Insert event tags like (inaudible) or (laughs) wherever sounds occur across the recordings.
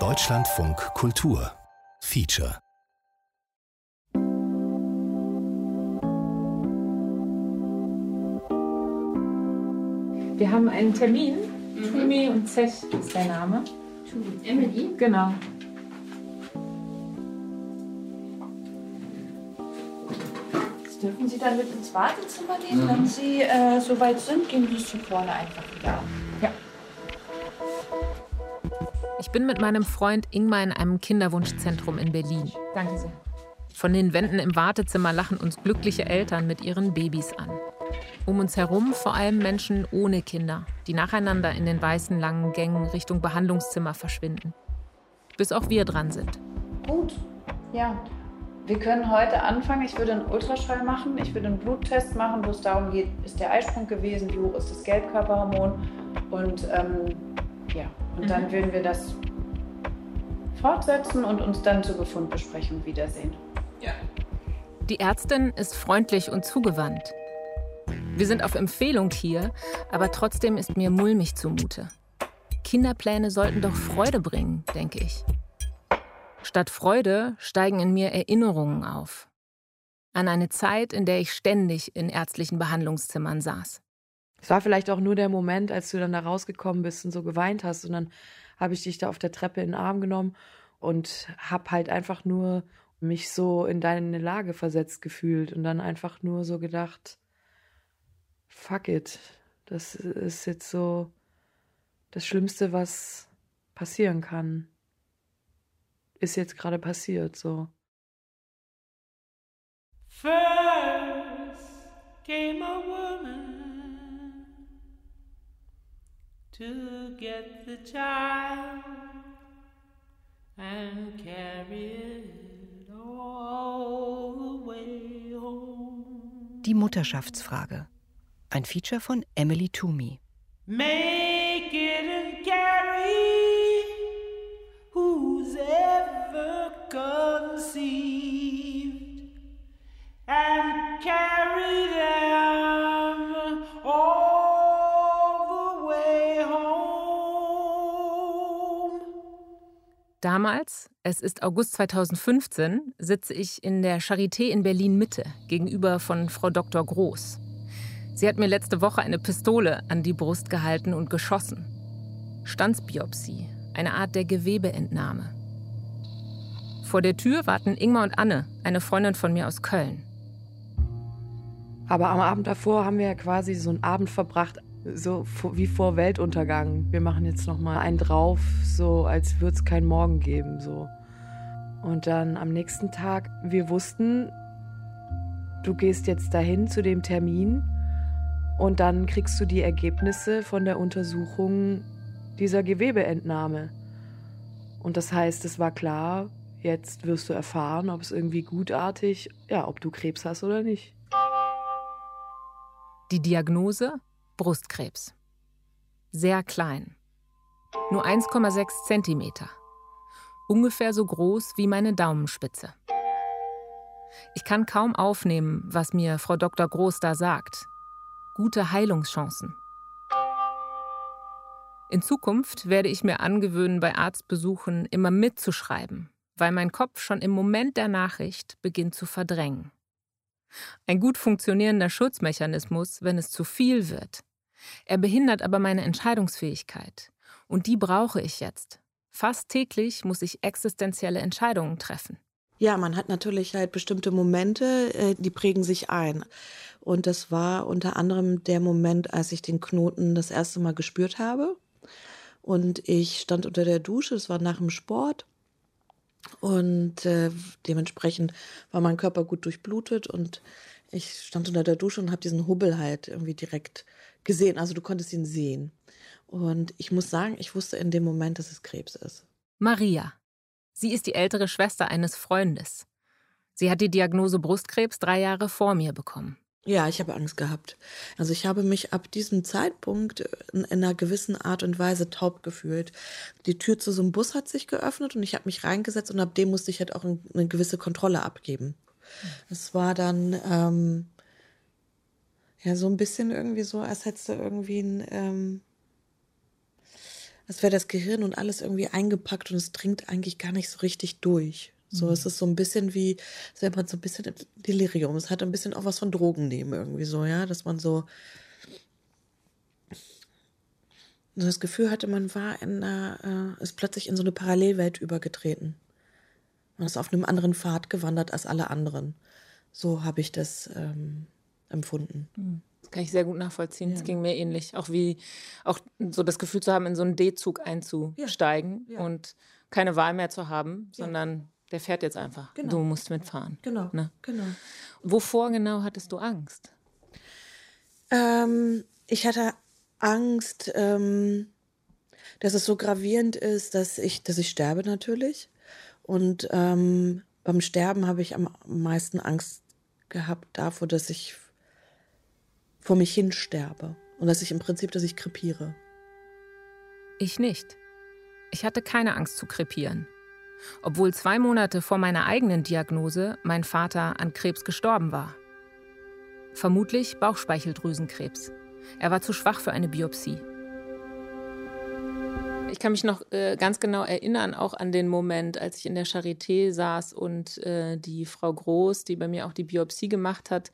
Deutschlandfunk Kultur Feature Wir haben einen Termin. Mhm. Tumi und Zech ist der Name. Tumi. Emily? Genau. Jetzt dürfen Sie dann mit ins Wartezimmer gehen. Mhm. Wenn Sie äh, soweit sind, gehen Sie zu vorne einfach wieder. Ja. Ich bin mit meinem Freund Ingmar in einem Kinderwunschzentrum in Berlin. Danke sehr. Von den Wänden im Wartezimmer lachen uns glückliche Eltern mit ihren Babys an. Um uns herum vor allem Menschen ohne Kinder, die nacheinander in den weißen langen Gängen Richtung Behandlungszimmer verschwinden. Bis auch wir dran sind. Gut, ja. Wir können heute anfangen. Ich würde einen Ultraschall machen. Ich würde einen Bluttest machen, wo es darum geht, ist der Eisprung gewesen, wie hoch ist das Gelbkörperhormon. Und ähm, ja, und mhm. dann würden wir das fortsetzen und uns dann zur Befundbesprechung wiedersehen. Ja. Die Ärztin ist freundlich und zugewandt. Wir sind auf Empfehlung hier, aber trotzdem ist mir mulmig zumute. Kinderpläne sollten doch Freude bringen, denke ich. Statt Freude steigen in mir Erinnerungen auf. An eine Zeit, in der ich ständig in ärztlichen Behandlungszimmern saß. Es war vielleicht auch nur der Moment, als du dann da rausgekommen bist und so geweint hast. Und dann habe ich dich da auf der Treppe in den Arm genommen und habe halt einfach nur mich so in deine Lage versetzt gefühlt und dann einfach nur so gedacht, fuck it. Das ist jetzt so das Schlimmste, was passieren kann. Ist jetzt gerade passiert, so. First came a woman to get the child and carry it all the way home. Die Mutterschaftsfrage. Ein Feature von Emily Toomey. Make it and carry who's ever conceived and carry Damals, es ist August 2015, sitze ich in der Charité in Berlin Mitte gegenüber von Frau Dr. Groß. Sie hat mir letzte Woche eine Pistole an die Brust gehalten und geschossen. Stanzbiopsie, eine Art der Gewebeentnahme. Vor der Tür warten Ingmar und Anne, eine Freundin von mir aus Köln. Aber am Abend davor haben wir ja quasi so einen Abend verbracht, so wie vor Weltuntergang. Wir machen jetzt noch mal einen drauf, so als würde es keinen Morgen geben, so. Und dann am nächsten Tag, wir wussten, du gehst jetzt dahin zu dem Termin und dann kriegst du die Ergebnisse von der Untersuchung dieser Gewebeentnahme. Und das heißt, es war klar, jetzt wirst du erfahren, ob es irgendwie gutartig, ja, ob du Krebs hast oder nicht. Die Diagnose? Brustkrebs. Sehr klein. Nur 1,6 Zentimeter. Ungefähr so groß wie meine Daumenspitze. Ich kann kaum aufnehmen, was mir Frau Dr. Groß da sagt gute Heilungschancen. In Zukunft werde ich mir angewöhnen, bei Arztbesuchen immer mitzuschreiben, weil mein Kopf schon im Moment der Nachricht beginnt zu verdrängen. Ein gut funktionierender Schutzmechanismus, wenn es zu viel wird. Er behindert aber meine Entscheidungsfähigkeit. Und die brauche ich jetzt. Fast täglich muss ich existenzielle Entscheidungen treffen. Ja, man hat natürlich halt bestimmte Momente, äh, die prägen sich ein. Und das war unter anderem der Moment, als ich den Knoten das erste Mal gespürt habe. Und ich stand unter der Dusche, es war nach dem Sport. Und äh, dementsprechend war mein Körper gut durchblutet und ich stand unter der Dusche und habe diesen Hubbel halt irgendwie direkt gesehen. Also du konntest ihn sehen. Und ich muss sagen, ich wusste in dem Moment, dass es Krebs ist. Maria, Sie ist die ältere Schwester eines Freundes. Sie hat die Diagnose Brustkrebs drei Jahre vor mir bekommen. Ja, ich habe Angst gehabt. Also ich habe mich ab diesem Zeitpunkt in einer gewissen Art und Weise taub gefühlt. Die Tür zu so einem Bus hat sich geöffnet und ich habe mich reingesetzt und ab dem musste ich halt auch eine gewisse Kontrolle abgeben. Es war dann ähm, ja so ein bisschen irgendwie so, als hättest du irgendwie ein ähm, als wäre das Gehirn und alles irgendwie eingepackt und es dringt eigentlich gar nicht so richtig durch. So, mhm. es ist so ein bisschen wie, wäre man so ein bisschen im Delirium. Es hat ein bisschen auch was von Drogen nehmen irgendwie so, ja, dass man so das Gefühl hatte, man war in einer, äh, ist plötzlich in so eine Parallelwelt übergetreten. Man ist auf einem anderen Pfad gewandert als alle anderen. So habe ich das ähm, empfunden. Mhm. Das kann ich sehr gut nachvollziehen. Es ja. ging mir ähnlich. Auch wie, auch so das Gefühl zu haben, in so einen D-Zug einzusteigen ja. Ja. und keine Wahl mehr zu haben, sondern der fährt jetzt einfach. Genau. Du musst mitfahren. Genau. Ne? genau. Wovor genau hattest du Angst? Ähm, ich hatte Angst, ähm, dass es so gravierend ist, dass ich, dass ich sterbe natürlich. Und ähm, beim Sterben habe ich am meisten Angst gehabt davor, dass ich vor mich hin sterbe. Und dass ich im Prinzip, dass ich krepiere. Ich nicht. Ich hatte keine Angst zu krepieren. Obwohl zwei Monate vor meiner eigenen Diagnose mein Vater an Krebs gestorben war. Vermutlich Bauchspeicheldrüsenkrebs. Er war zu schwach für eine Biopsie. Ich kann mich noch äh, ganz genau erinnern, auch an den Moment, als ich in der Charité saß und äh, die Frau Groß, die bei mir auch die Biopsie gemacht hat,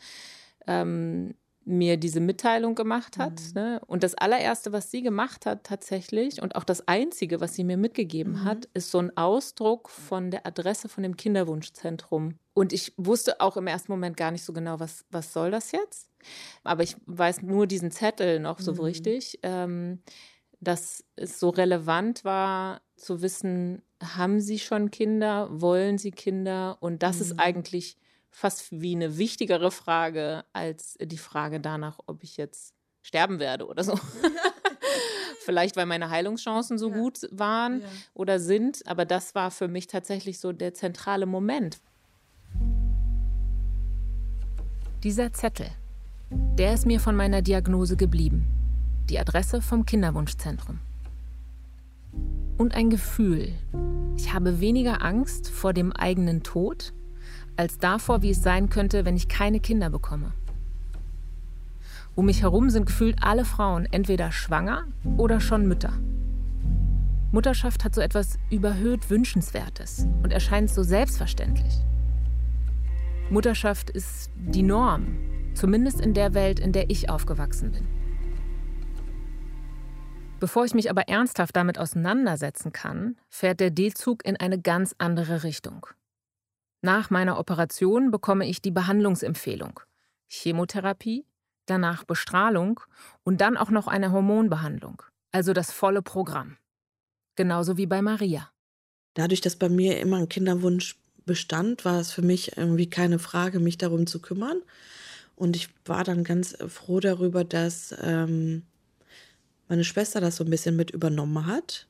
ähm, mir diese Mitteilung gemacht hat. Mhm. Ne? Und das allererste, was sie gemacht hat tatsächlich und auch das einzige, was sie mir mitgegeben mhm. hat, ist so ein Ausdruck von der Adresse von dem Kinderwunschzentrum. Und ich wusste auch im ersten Moment gar nicht so genau, was, was soll das jetzt? Aber ich weiß nur diesen Zettel noch so mhm. richtig, ähm, dass es so relevant war zu wissen, haben Sie schon Kinder, wollen Sie Kinder? Und das ist mhm. eigentlich fast wie eine wichtigere Frage als die Frage danach, ob ich jetzt sterben werde oder so. (laughs) (laughs) Vielleicht, weil meine Heilungschancen so ja. gut waren ja. oder sind. Aber das war für mich tatsächlich so der zentrale Moment. Dieser Zettel, der ist mir von meiner Diagnose geblieben. Die Adresse vom Kinderwunschzentrum. Und ein Gefühl. Ich habe weniger Angst vor dem eigenen Tod als davor, wie es sein könnte, wenn ich keine Kinder bekomme. Um mich herum sind gefühlt alle Frauen entweder schwanger oder schon Mütter. Mutterschaft hat so etwas überhöht Wünschenswertes und erscheint so selbstverständlich. Mutterschaft ist die Norm, zumindest in der Welt, in der ich aufgewachsen bin. Bevor ich mich aber ernsthaft damit auseinandersetzen kann, fährt der D-Zug in eine ganz andere Richtung. Nach meiner Operation bekomme ich die Behandlungsempfehlung. Chemotherapie, danach Bestrahlung und dann auch noch eine Hormonbehandlung. Also das volle Programm. Genauso wie bei Maria. Dadurch, dass bei mir immer ein Kinderwunsch bestand, war es für mich irgendwie keine Frage, mich darum zu kümmern. Und ich war dann ganz froh darüber, dass ähm, meine Schwester das so ein bisschen mit übernommen hat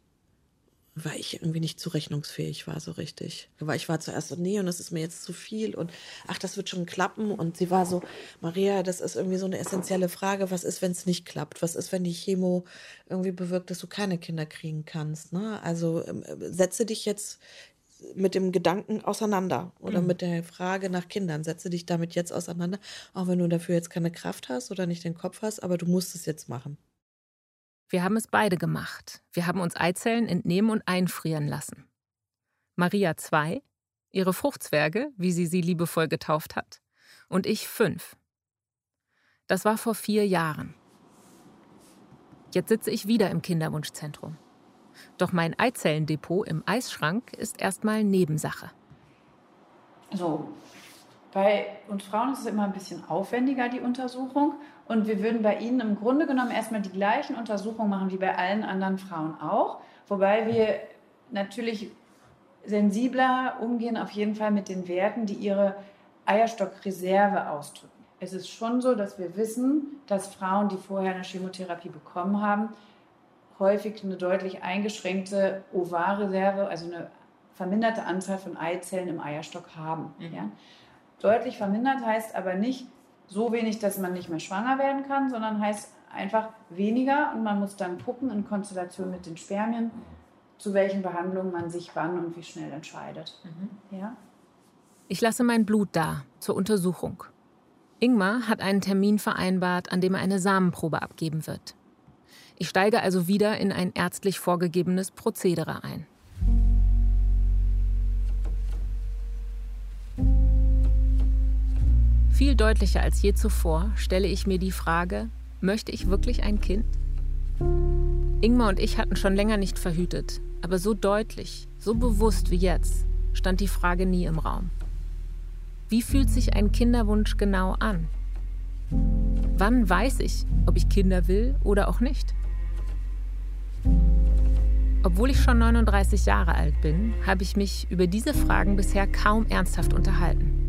weil ich irgendwie nicht zurechnungsfähig war so richtig. Weil ich war zuerst so, nee, und das ist mir jetzt zu viel und ach, das wird schon klappen. Und sie war so, Maria, das ist irgendwie so eine essentielle Frage. Was ist, wenn es nicht klappt? Was ist, wenn die Chemo irgendwie bewirkt, dass du keine Kinder kriegen kannst? Ne? Also ähm, setze dich jetzt mit dem Gedanken auseinander oder mhm. mit der Frage nach Kindern. Setze dich damit jetzt auseinander, auch wenn du dafür jetzt keine Kraft hast oder nicht den Kopf hast, aber du musst es jetzt machen. Wir haben es beide gemacht. Wir haben uns Eizellen entnehmen und einfrieren lassen. Maria zwei, ihre Fruchtzwerge, wie sie sie liebevoll getauft hat, und ich fünf. Das war vor vier Jahren. Jetzt sitze ich wieder im Kinderwunschzentrum. Doch mein Eizellendepot im Eisschrank ist erstmal Nebensache. So, bei uns Frauen ist es immer ein bisschen aufwendiger, die Untersuchung. Und wir würden bei Ihnen im Grunde genommen erstmal die gleichen Untersuchungen machen wie bei allen anderen Frauen auch. Wobei wir natürlich sensibler umgehen, auf jeden Fall mit den Werten, die Ihre Eierstockreserve ausdrücken. Es ist schon so, dass wir wissen, dass Frauen, die vorher eine Chemotherapie bekommen haben, häufig eine deutlich eingeschränkte Ovarreserve, also eine verminderte Anzahl von Eizellen im Eierstock haben. Mhm. Ja? Deutlich vermindert heißt aber nicht so wenig, dass man nicht mehr schwanger werden kann, sondern heißt einfach weniger und man muss dann gucken in Konstellation mit den Spermien, zu welchen Behandlungen man sich wann und wie schnell entscheidet. Mhm. Ja? Ich lasse mein Blut da zur Untersuchung. Ingmar hat einen Termin vereinbart, an dem er eine Samenprobe abgeben wird. Ich steige also wieder in ein ärztlich vorgegebenes Prozedere ein. Viel deutlicher als je zuvor stelle ich mir die Frage, möchte ich wirklich ein Kind? Ingmar und ich hatten schon länger nicht verhütet, aber so deutlich, so bewusst wie jetzt stand die Frage nie im Raum. Wie fühlt sich ein Kinderwunsch genau an? Wann weiß ich, ob ich Kinder will oder auch nicht? Obwohl ich schon 39 Jahre alt bin, habe ich mich über diese Fragen bisher kaum ernsthaft unterhalten.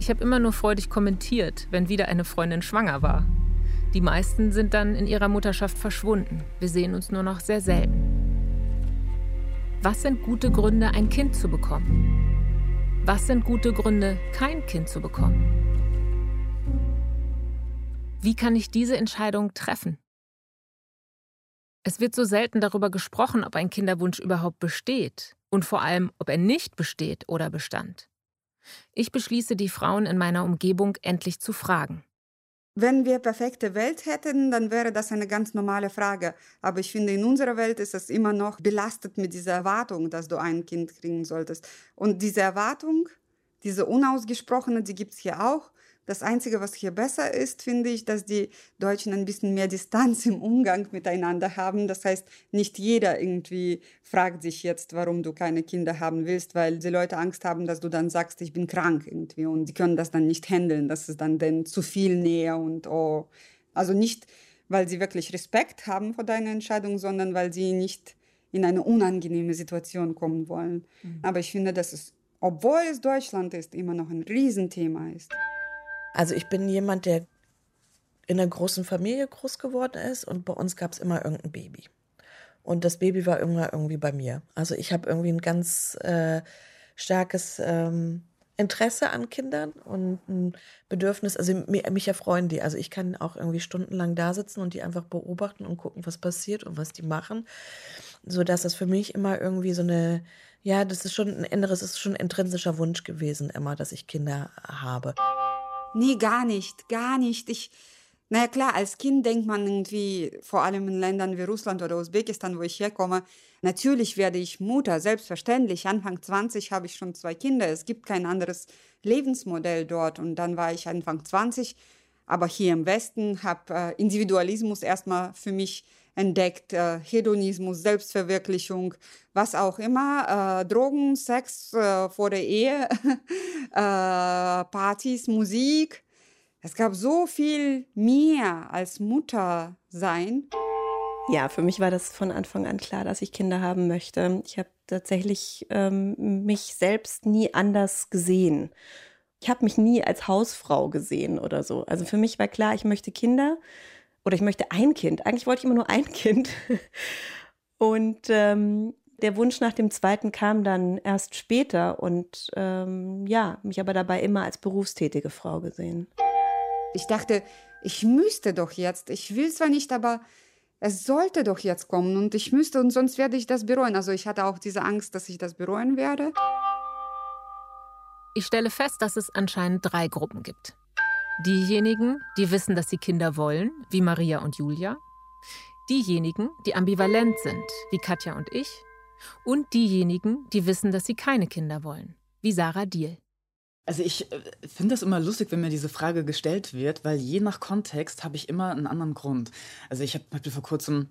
Ich habe immer nur freudig kommentiert, wenn wieder eine Freundin schwanger war. Die meisten sind dann in ihrer Mutterschaft verschwunden. Wir sehen uns nur noch sehr selten. Was sind gute Gründe, ein Kind zu bekommen? Was sind gute Gründe, kein Kind zu bekommen? Wie kann ich diese Entscheidung treffen? Es wird so selten darüber gesprochen, ob ein Kinderwunsch überhaupt besteht und vor allem, ob er nicht besteht oder bestand. Ich beschließe, die Frauen in meiner Umgebung endlich zu fragen. Wenn wir perfekte Welt hätten, dann wäre das eine ganz normale Frage. Aber ich finde, in unserer Welt ist es immer noch belastet mit dieser Erwartung, dass du ein Kind kriegen solltest. Und diese Erwartung, diese unausgesprochene, die gibt es hier auch. Das Einzige, was hier besser ist, finde ich, dass die Deutschen ein bisschen mehr Distanz im Umgang miteinander haben. Das heißt, nicht jeder irgendwie fragt sich jetzt, warum du keine Kinder haben willst, weil die Leute Angst haben, dass du dann sagst, ich bin krank irgendwie und die können das dann nicht handeln. Das ist dann denn zu viel Nähe und oh. Also nicht, weil sie wirklich Respekt haben vor deiner Entscheidung, sondern weil sie nicht in eine unangenehme Situation kommen wollen. Mhm. Aber ich finde, dass es, obwohl es Deutschland ist, immer noch ein Riesenthema ist. Also ich bin jemand, der in einer großen Familie groß geworden ist und bei uns gab es immer irgendein Baby. Und das Baby war immer irgendwie bei mir. Also ich habe irgendwie ein ganz äh, starkes ähm, Interesse an Kindern und ein Bedürfnis, also mich, mich erfreuen die. Also ich kann auch irgendwie stundenlang da sitzen und die einfach beobachten und gucken, was passiert und was die machen. So dass das für mich immer irgendwie so eine, ja, das ist schon ein inneres, ist schon ein intrinsischer Wunsch gewesen, immer, dass ich Kinder habe. Nee, gar nicht, gar nicht. Ich, naja klar, als Kind denkt man irgendwie, vor allem in Ländern wie Russland oder Usbekistan, wo ich herkomme, natürlich werde ich Mutter, selbstverständlich. Anfang 20 habe ich schon zwei Kinder. Es gibt kein anderes Lebensmodell dort. Und dann war ich Anfang 20, aber hier im Westen habe äh, Individualismus erstmal für mich entdeckt, äh, Hedonismus, Selbstverwirklichung, was auch immer, äh, Drogen, Sex äh, vor der Ehe, (laughs) äh, Partys, Musik. Es gab so viel mehr als Mutter sein. Ja, für mich war das von Anfang an klar, dass ich Kinder haben möchte. Ich habe tatsächlich ähm, mich selbst nie anders gesehen. Ich habe mich nie als Hausfrau gesehen oder so. Also für mich war klar, ich möchte Kinder oder ich möchte ein Kind. Eigentlich wollte ich immer nur ein (laughs) Kind. Und ähm, der Wunsch nach dem zweiten kam dann erst später und ähm, ja, mich aber dabei immer als berufstätige Frau gesehen. Ich dachte, ich müsste doch jetzt, ich will zwar nicht, aber es sollte doch jetzt kommen und ich müsste und sonst werde ich das bereuen. Also ich hatte auch diese Angst, dass ich das bereuen werde. Ich stelle fest, dass es anscheinend drei Gruppen gibt. Diejenigen, die wissen, dass sie Kinder wollen, wie Maria und Julia. Diejenigen, die ambivalent sind, wie Katja und ich. Und diejenigen, die wissen, dass sie keine Kinder wollen, wie Sarah Diel. Also ich äh, finde das immer lustig, wenn mir diese Frage gestellt wird, weil je nach Kontext habe ich immer einen anderen Grund. Also ich habe vor kurzem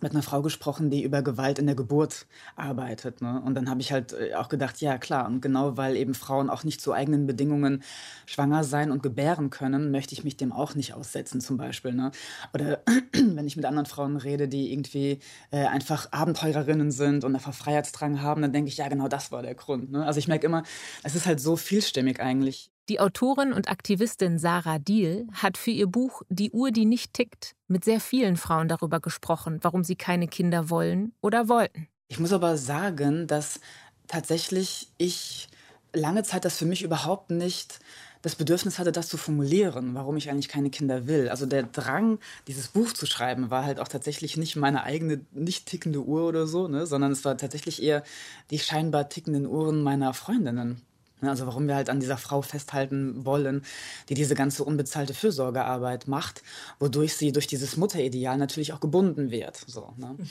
mit einer Frau gesprochen, die über Gewalt in der Geburt arbeitet. Ne? Und dann habe ich halt äh, auch gedacht, ja klar, und genau weil eben Frauen auch nicht zu eigenen Bedingungen schwanger sein und gebären können, möchte ich mich dem auch nicht aussetzen zum Beispiel. Ne? Oder (clears throat) wenn ich mit anderen Frauen rede, die irgendwie äh, einfach Abenteurerinnen sind und einfach Freiheitsdrang haben, dann denke ich, ja genau das war der Grund. Ne? Also ich merke immer, es ist halt so vielstimmig eigentlich. Die Autorin und Aktivistin Sarah Diel hat für ihr Buch Die Uhr, die nicht tickt mit sehr vielen Frauen darüber gesprochen, warum sie keine Kinder wollen oder wollten. Ich muss aber sagen, dass tatsächlich ich lange Zeit das für mich überhaupt nicht das Bedürfnis hatte, das zu formulieren, warum ich eigentlich keine Kinder will. Also der Drang, dieses Buch zu schreiben, war halt auch tatsächlich nicht meine eigene nicht tickende Uhr oder so, ne, sondern es war tatsächlich eher die scheinbar tickenden Uhren meiner Freundinnen Also warum wir halt an dieser Frau festhalten wollen, die diese ganze unbezahlte Fürsorgearbeit macht, wodurch sie durch dieses Mutterideal natürlich auch gebunden wird. So, ne? Mhm.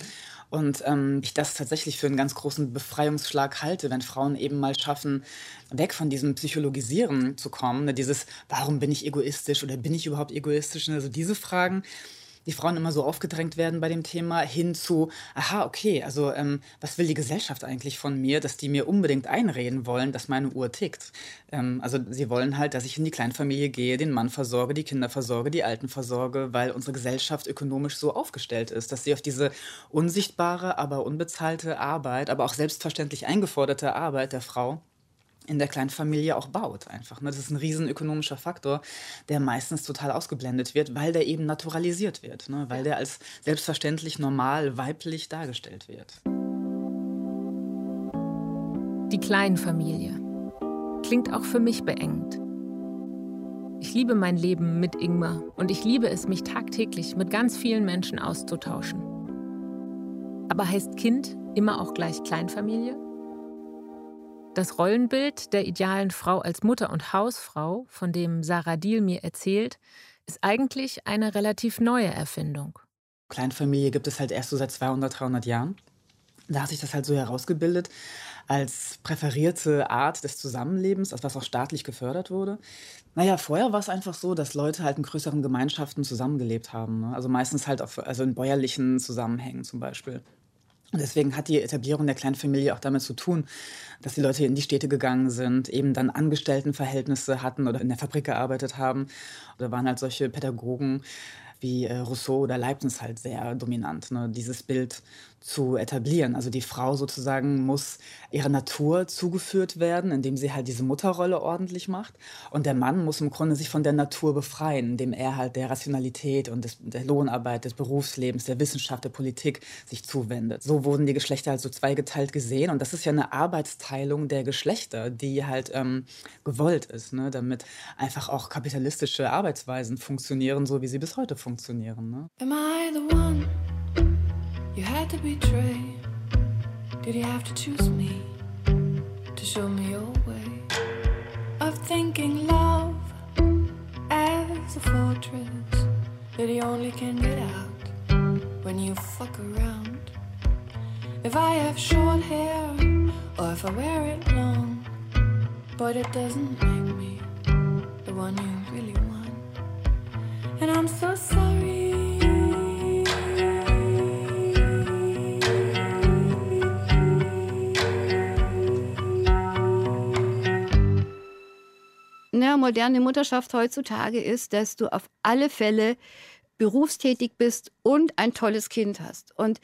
Und ähm, ich das tatsächlich für einen ganz großen Befreiungsschlag halte, wenn Frauen eben mal schaffen, weg von diesem Psychologisieren zu kommen, ne? dieses, warum bin ich egoistisch oder bin ich überhaupt egoistisch, also diese Fragen, die Frauen immer so aufgedrängt werden bei dem Thema, hin zu, aha, okay, also ähm, was will die Gesellschaft eigentlich von mir, dass die mir unbedingt einreden wollen, dass meine Uhr tickt. Ähm, also sie wollen halt, dass ich in die Kleinfamilie gehe, den Mann versorge, die Kinder versorge, die Alten versorge, weil unsere Gesellschaft ökonomisch so aufgestellt ist, dass sie auf diese unsichtbare, aber unbezahlte Arbeit, aber auch selbstverständlich eingeforderte Arbeit der Frau in der kleinen Familie auch baut einfach. Ne? Das ist ein riesen ökonomischer Faktor, der meistens total ausgeblendet wird, weil der eben naturalisiert wird, ne? weil der als selbstverständlich normal weiblich dargestellt wird. Die Kleinfamilie klingt auch für mich beengend. Ich liebe mein Leben mit Ingmar und ich liebe es, mich tagtäglich mit ganz vielen Menschen auszutauschen. Aber heißt Kind immer auch gleich Kleinfamilie? Das Rollenbild der idealen Frau als Mutter und Hausfrau, von dem Sarah Diel mir erzählt, ist eigentlich eine relativ neue Erfindung. Kleinfamilie gibt es halt erst so seit 200, 300 Jahren. Da hat sich das halt so herausgebildet als präferierte Art des Zusammenlebens, als was auch staatlich gefördert wurde. Naja, vorher war es einfach so, dass Leute halt in größeren Gemeinschaften zusammengelebt haben. Ne? Also meistens halt auf, also in bäuerlichen Zusammenhängen zum Beispiel. Und deswegen hat die Etablierung der Kleinfamilie auch damit zu tun, dass die Leute in die Städte gegangen sind, eben dann Angestelltenverhältnisse hatten oder in der Fabrik gearbeitet haben. Da waren halt solche Pädagogen wie äh, Rousseau oder Leibniz halt sehr dominant, ne? dieses Bild zu etablieren. Also die Frau sozusagen muss ihrer Natur zugeführt werden, indem sie halt diese Mutterrolle ordentlich macht. Und der Mann muss im Grunde sich von der Natur befreien, indem er halt der Rationalität und des, der Lohnarbeit, des Berufslebens, der Wissenschaft, der Politik sich zuwendet. So wurden die Geschlechter halt so zweigeteilt gesehen. Und das ist ja eine Arbeitsteilung der Geschlechter, die halt ähm, gewollt ist, ne? damit einfach auch kapitalistische Arbeitsweisen funktionieren, so wie sie bis heute funktionieren. Ne? Am I the one? You had to betray? Did you have to choose me to show me your way of thinking love as a fortress that you only can get out when you fuck around? If I have short hair or if I wear it long, but it doesn't make me the one you really want. And I'm so sorry. Ne, moderne Mutterschaft heutzutage ist, dass du auf alle Fälle berufstätig bist und ein tolles Kind hast. Und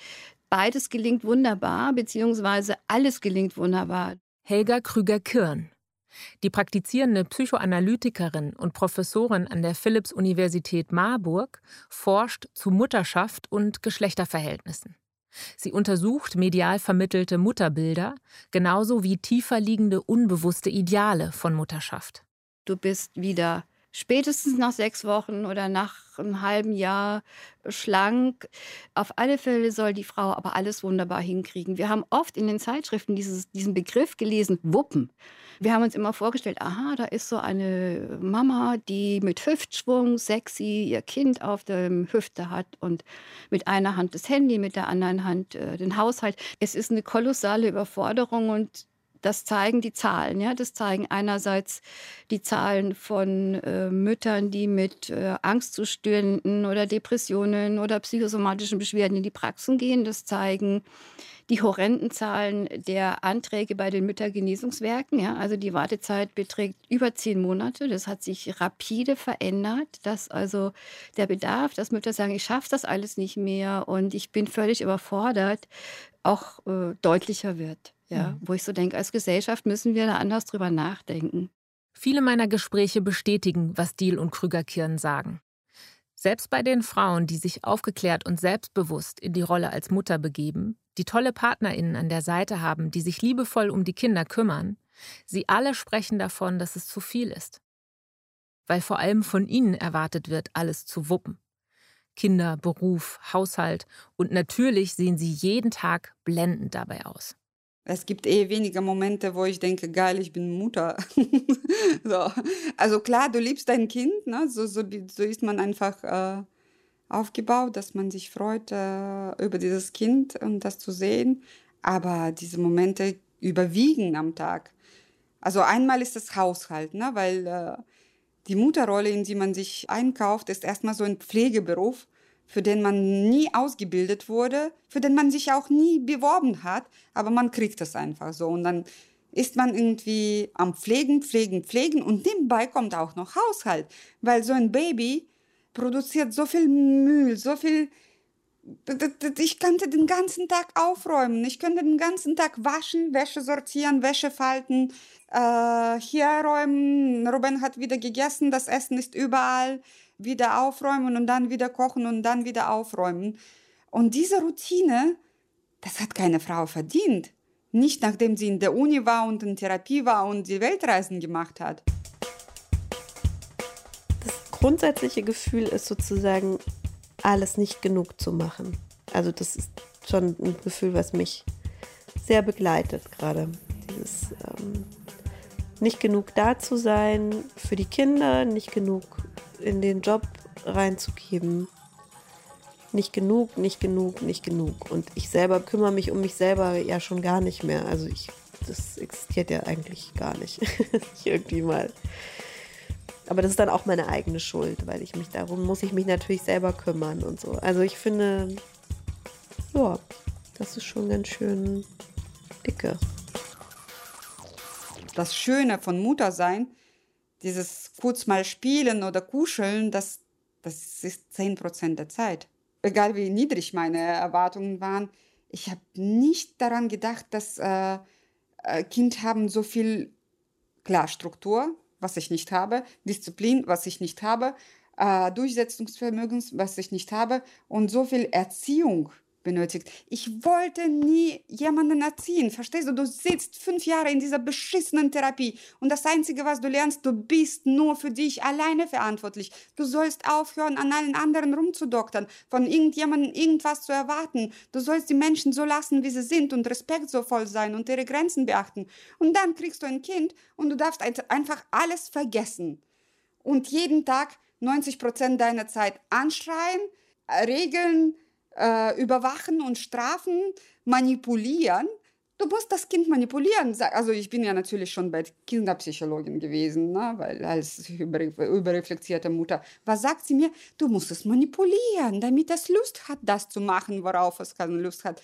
beides gelingt wunderbar, beziehungsweise alles gelingt wunderbar. Helga Krüger-Kirn. Die praktizierende Psychoanalytikerin und Professorin an der Philipps-Universität Marburg forscht zu Mutterschaft und Geschlechterverhältnissen. Sie untersucht medial vermittelte Mutterbilder, genauso wie tiefer liegende unbewusste Ideale von Mutterschaft du bist wieder spätestens nach sechs Wochen oder nach einem halben Jahr schlank. Auf alle Fälle soll die Frau aber alles wunderbar hinkriegen. Wir haben oft in den Zeitschriften dieses, diesen Begriff gelesen, Wuppen. Wir haben uns immer vorgestellt, aha, da ist so eine Mama, die mit Hüftschwung sexy ihr Kind auf der Hüfte hat und mit einer Hand das Handy, mit der anderen Hand äh, den Haushalt. Es ist eine kolossale Überforderung und das zeigen die Zahlen. Ja? Das zeigen einerseits die Zahlen von äh, Müttern, die mit äh, Angstzuständen oder Depressionen oder psychosomatischen Beschwerden in die Praxen gehen. Das zeigen die horrenden Zahlen der Anträge bei den Müttergenesungswerken. Ja? Also die Wartezeit beträgt über zehn Monate. Das hat sich rapide verändert, dass also der Bedarf, dass Mütter sagen, ich schaffe das alles nicht mehr und ich bin völlig überfordert, auch äh, deutlicher wird. Ja, mhm. wo ich so denke, als Gesellschaft müssen wir da anders drüber nachdenken. Viele meiner Gespräche bestätigen, was Diel und Krüger-Kirn sagen. Selbst bei den Frauen, die sich aufgeklärt und selbstbewusst in die Rolle als Mutter begeben, die tolle PartnerInnen an der Seite haben, die sich liebevoll um die Kinder kümmern, sie alle sprechen davon, dass es zu viel ist. Weil vor allem von ihnen erwartet wird, alles zu wuppen. Kinder, Beruf, Haushalt und natürlich sehen sie jeden Tag blendend dabei aus. Es gibt eh weniger Momente, wo ich denke, geil, ich bin Mutter. (laughs) so. Also klar, du liebst dein Kind, ne? so, so, so ist man einfach äh, aufgebaut, dass man sich freut äh, über dieses Kind und das zu sehen. Aber diese Momente überwiegen am Tag. Also einmal ist das Haushalt, ne? weil äh, die Mutterrolle, in die man sich einkauft, ist erstmal so ein Pflegeberuf für den man nie ausgebildet wurde, für den man sich auch nie beworben hat, aber man kriegt das einfach so. Und dann ist man irgendwie am Pflegen, Pflegen, Pflegen und nebenbei kommt auch noch Haushalt, weil so ein Baby produziert so viel Müll, so viel. Ich könnte den ganzen Tag aufräumen, ich könnte den ganzen Tag waschen, Wäsche sortieren, Wäsche falten, äh, hier räumen. Ruben hat wieder gegessen, das Essen ist überall wieder aufräumen und dann wieder kochen und dann wieder aufräumen. Und diese Routine, das hat keine Frau verdient. Nicht nachdem sie in der Uni war und in Therapie war und die Weltreisen gemacht hat. Das grundsätzliche Gefühl ist sozusagen, alles nicht genug zu machen. Also das ist schon ein Gefühl, was mich sehr begleitet gerade. Dieses ähm, nicht genug da zu sein für die Kinder, nicht genug in den Job reinzugeben. Nicht genug, nicht genug, nicht genug. Und ich selber kümmere mich um mich selber ja schon gar nicht mehr. Also ich, das existiert ja eigentlich gar nicht. (laughs) Irgendwie mal. Aber das ist dann auch meine eigene Schuld, weil ich mich darum muss ich mich natürlich selber kümmern und so. Also ich finde, ja, das ist schon ganz schön dicke. Das Schöne von Muttersein dieses kurz mal spielen oder kuscheln, das, das ist 10% der Zeit. Egal wie niedrig meine Erwartungen waren, ich habe nicht daran gedacht, dass äh, äh, Kind haben so viel klar Struktur, was ich nicht habe, Disziplin, was ich nicht habe, äh, Durchsetzungsvermögen, was ich nicht habe und so viel Erziehung, benötigt. Ich wollte nie jemanden erziehen. Verstehst du? Du sitzt fünf Jahre in dieser beschissenen Therapie und das Einzige, was du lernst, du bist nur für dich alleine verantwortlich. Du sollst aufhören, an allen anderen rumzudoktern, von irgendjemandem irgendwas zu erwarten. Du sollst die Menschen so lassen, wie sie sind und respektvoll sein und ihre Grenzen beachten. Und dann kriegst du ein Kind und du darfst einfach alles vergessen. Und jeden Tag 90 Prozent deiner Zeit anschreien, Regeln, äh, überwachen und strafen, manipulieren. Du musst das Kind manipulieren. Also ich bin ja natürlich schon bei Kinderpsychologin gewesen, ne? weil als überreflektierte Mutter. Was sagt sie mir? Du musst es manipulieren, damit es Lust hat, das zu machen, worauf es keine Lust hat.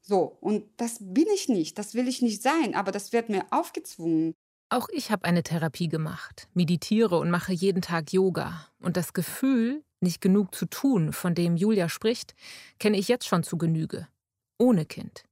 So, und das bin ich nicht, das will ich nicht sein, aber das wird mir aufgezwungen. Auch ich habe eine Therapie gemacht, meditiere und mache jeden Tag Yoga. Und das Gefühl, nicht genug zu tun, von dem Julia spricht, kenne ich jetzt schon zu Genüge. Ohne Kind.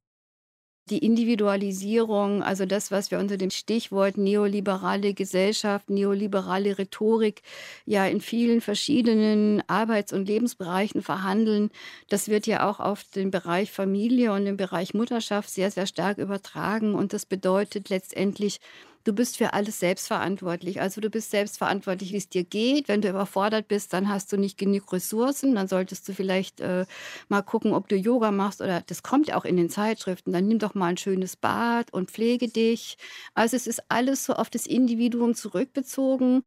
Die Individualisierung, also das, was wir unter dem Stichwort neoliberale Gesellschaft, neoliberale Rhetorik ja in vielen verschiedenen Arbeits- und Lebensbereichen verhandeln, das wird ja auch auf den Bereich Familie und den Bereich Mutterschaft sehr, sehr stark übertragen. Und das bedeutet letztendlich, du bist für alles selbstverantwortlich. Also du bist selbstverantwortlich, wie es dir geht. Wenn du überfordert bist, dann hast du nicht genug Ressourcen. Dann solltest du vielleicht äh, mal gucken, ob du Yoga machst oder das kommt ja auch in den Zeitschriften. Dann nimm doch mal ein schönes Bad und pflege dich. Also es ist alles so auf das Individuum zurückbezogen.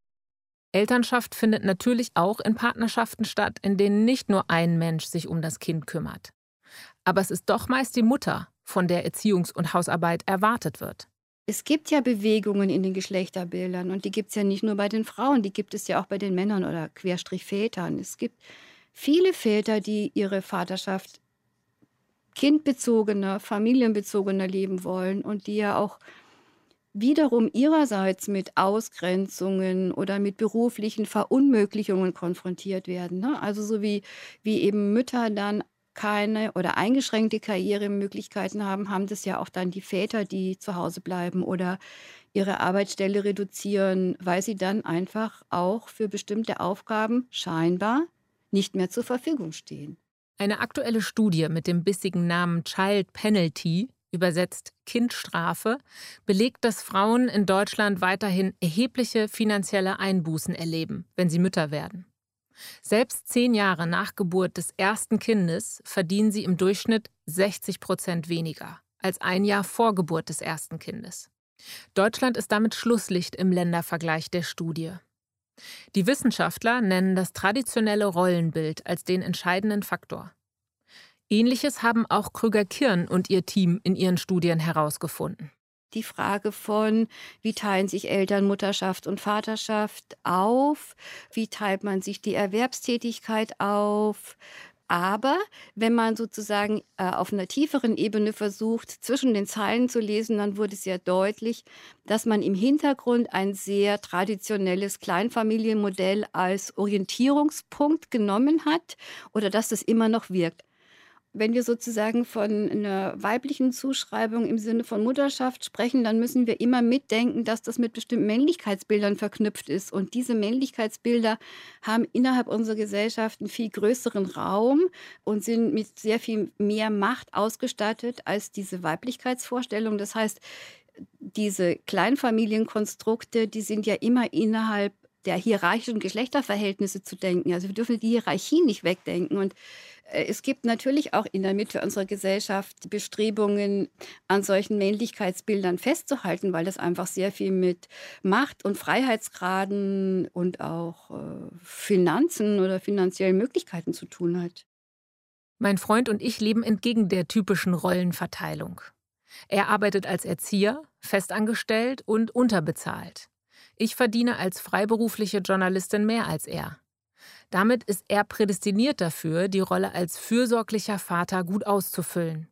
Elternschaft findet natürlich auch in Partnerschaften statt, in denen nicht nur ein Mensch sich um das Kind kümmert. Aber es ist doch meist die Mutter, von der Erziehungs- und Hausarbeit erwartet wird es gibt ja Bewegungen in den Geschlechterbildern und die gibt es ja nicht nur bei den Frauen, die gibt es ja auch bei den Männern oder Querstrich Vätern. Es gibt viele Väter, die ihre Vaterschaft kindbezogener, familienbezogener leben wollen und die ja auch wiederum ihrerseits mit Ausgrenzungen oder mit beruflichen Verunmöglichungen konfrontiert werden. Ne? Also so wie, wie eben Mütter dann keine oder eingeschränkte Karrieremöglichkeiten haben, haben das ja auch dann die Väter, die zu Hause bleiben oder ihre Arbeitsstelle reduzieren, weil sie dann einfach auch für bestimmte Aufgaben scheinbar nicht mehr zur Verfügung stehen. Eine aktuelle Studie mit dem bissigen Namen Child Penalty, übersetzt Kindstrafe, belegt, dass Frauen in Deutschland weiterhin erhebliche finanzielle Einbußen erleben, wenn sie Mütter werden. Selbst zehn Jahre nach Geburt des ersten Kindes verdienen sie im Durchschnitt 60 Prozent weniger. als ein Jahr vor Geburt des ersten Kindes. Deutschland ist damit Schlusslicht im Ländervergleich der Studie. Die Wissenschaftler nennen das traditionelle Rollenbild als den entscheidenden Faktor. Ähnliches haben auch Krüger-Kirn und ihr Team in ihren Studien herausgefunden. Die Frage von, wie teilen sich Eltern, Mutterschaft und Vaterschaft auf? Wie teilt man sich die Erwerbstätigkeit auf? Aber wenn man sozusagen äh, auf einer tieferen Ebene versucht, zwischen den Zeilen zu lesen, dann wurde sehr deutlich, dass man im Hintergrund ein sehr traditionelles Kleinfamilienmodell als Orientierungspunkt genommen hat oder dass das immer noch wirkt. Wenn wir sozusagen von einer weiblichen Zuschreibung im Sinne von Mutterschaft sprechen, dann müssen wir immer mitdenken, dass das mit bestimmten Männlichkeitsbildern verknüpft ist. Und diese Männlichkeitsbilder haben innerhalb unserer Gesellschaft einen viel größeren Raum und sind mit sehr viel mehr Macht ausgestattet als diese Weiblichkeitsvorstellung. Das heißt, diese Kleinfamilienkonstrukte, die sind ja immer innerhalb der hierarchischen Geschlechterverhältnisse zu denken. Also wir dürfen die Hierarchie nicht wegdenken. Und es gibt natürlich auch in der Mitte unserer Gesellschaft Bestrebungen, an solchen Männlichkeitsbildern festzuhalten, weil das einfach sehr viel mit Macht und Freiheitsgraden und auch äh, Finanzen oder finanziellen Möglichkeiten zu tun hat. Mein Freund und ich leben entgegen der typischen Rollenverteilung. Er arbeitet als Erzieher, festangestellt und unterbezahlt. Ich verdiene als freiberufliche Journalistin mehr als er. Damit ist er prädestiniert dafür, die Rolle als fürsorglicher Vater gut auszufüllen.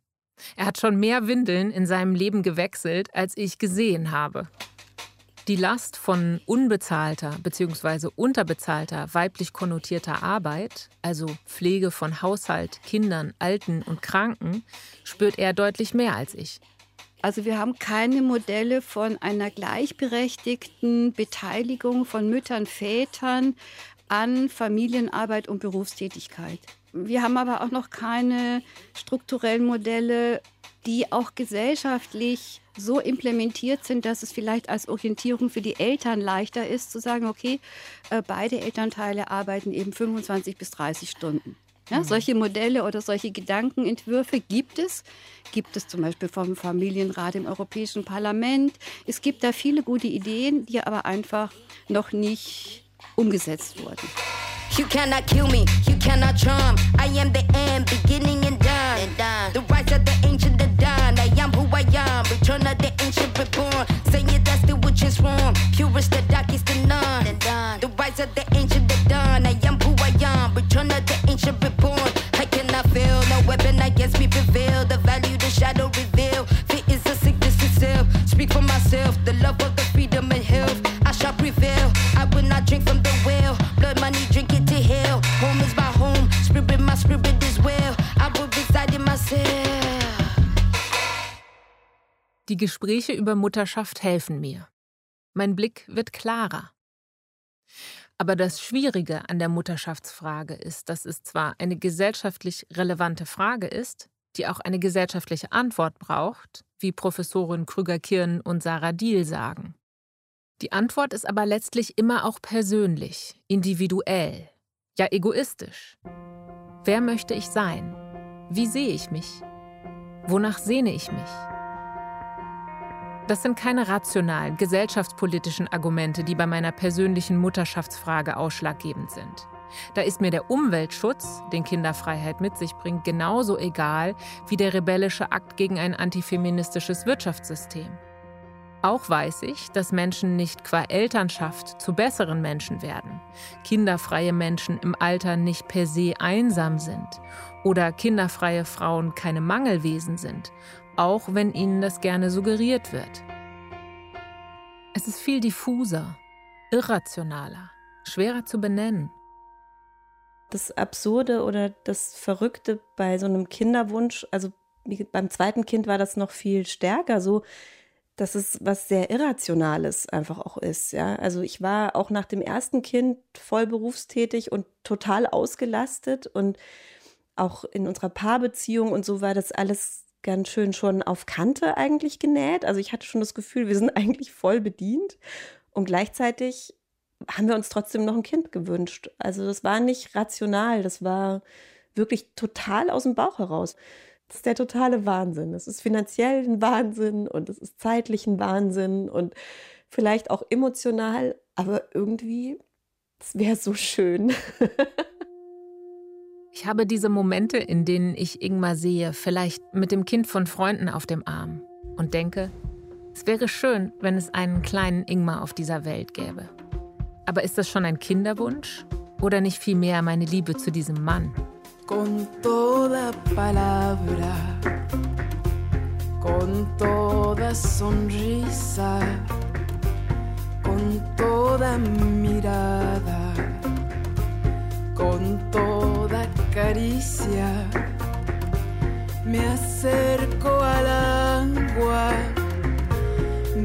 Er hat schon mehr Windeln in seinem Leben gewechselt, als ich gesehen habe. Die Last von unbezahlter bzw. unterbezahlter weiblich konnotierter Arbeit, also Pflege von Haushalt, Kindern, Alten und Kranken, spürt er deutlich mehr als ich. Also wir haben keine Modelle von einer gleichberechtigten Beteiligung von Müttern, Vätern an Familienarbeit und Berufstätigkeit. Wir haben aber auch noch keine strukturellen Modelle, die auch gesellschaftlich so implementiert sind, dass es vielleicht als Orientierung für die Eltern leichter ist, zu sagen, okay, äh, beide Elternteile arbeiten eben 25 bis 30 Stunden. Ja, mhm. solche Modelle oder solche Gedankenentwürfe gibt es. Gibt es zum Beispiel vom Familienrat im Europäischen Parlament. Es gibt da viele gute Ideen, die aber einfach noch nicht umgesetzt wurden. You cannot kill me, you cannot charm. I am the end, beginning and done. The rise of the ancient, the dawn. I am who I am, return of the ancient reborn. Saying that's the which is wrong. Purest, the darkest, the none. The rise of the ancient, the dawn. I am who I am, return of the ancient reborn. I cannot feel no weapon against me prevail. The value the shadow reveal. Fit is a sickness itself. Speak for myself, the love of Die Gespräche über Mutterschaft helfen mir. Mein Blick wird klarer. Aber das Schwierige an der Mutterschaftsfrage ist, dass es zwar eine gesellschaftlich relevante Frage ist, die auch eine gesellschaftliche Antwort braucht, wie Professorin Krüger-Kirn und Sarah Diel sagen. Die Antwort ist aber letztlich immer auch persönlich, individuell, ja egoistisch. Wer möchte ich sein? Wie sehe ich mich? Wonach sehne ich mich? Das sind keine rationalen, gesellschaftspolitischen Argumente, die bei meiner persönlichen Mutterschaftsfrage ausschlaggebend sind. Da ist mir der Umweltschutz, den Kinderfreiheit mit sich bringt, genauso egal wie der rebellische Akt gegen ein antifeministisches Wirtschaftssystem. Auch weiß ich, dass Menschen nicht qua Elternschaft zu besseren Menschen werden, kinderfreie Menschen im Alter nicht per se einsam sind oder kinderfreie Frauen keine Mangelwesen sind auch wenn ihnen das gerne suggeriert wird. Es ist viel diffuser, irrationaler, schwerer zu benennen. Das Absurde oder das Verrückte bei so einem Kinderwunsch, also beim zweiten Kind war das noch viel stärker so, dass es was sehr Irrationales einfach auch ist. Ja? Also ich war auch nach dem ersten Kind voll berufstätig und total ausgelastet und auch in unserer Paarbeziehung und so war das alles ganz schön schon auf Kante eigentlich genäht. Also ich hatte schon das Gefühl, wir sind (laughs) eigentlich voll bedient. Und gleichzeitig haben wir uns trotzdem noch ein Kind gewünscht. Also das war nicht rational, das war wirklich total aus dem Bauch heraus. Das ist der totale Wahnsinn. Es ist finanziell ein Wahnsinn und es ist zeitlich ein Wahnsinn und vielleicht auch emotional, aber irgendwie, es wäre so schön. (laughs) ich habe diese Momente, in denen ich Ingmar sehe, vielleicht mit dem Kind von Freunden auf dem Arm und denke, es wäre schön, wenn es einen kleinen Ingmar auf dieser Welt gäbe. Aber ist das schon ein Kinderwunsch oder nicht vielmehr meine Liebe zu diesem Mann? Con toda palabra, con toda sonrisa, con toda mirada, con toda caricia, me acerco al agua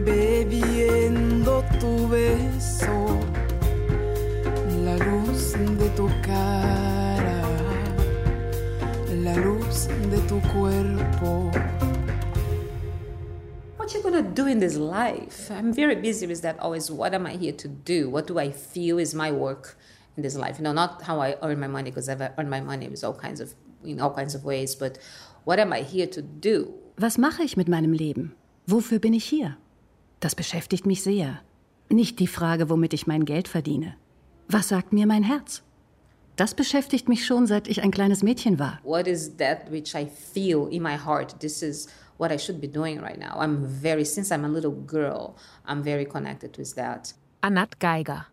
bebiendo tu beso, la luz de tu cara, la luz de tu cuerpo. What you gonna do in this life? I'm very busy with that always. What am I here to do? What do I feel is my work in this life? You know, not how I earn my money because I've earned my money with all kinds of in all kinds of ways, but what am I here to do? Was mache ich mit meinem Leben? Wofür bin ich hier? Das beschäftigt mich sehr. Nicht die Frage, womit ich mein Geld verdiene. Was sagt mir mein Herz? Das beschäftigt mich schon, seit ich ein kleines Mädchen war. What is that which I feel in my heart? This is what I should be doing right now. I'm very, since I'm a little girl, I'm very connected with that. Anat Geiger.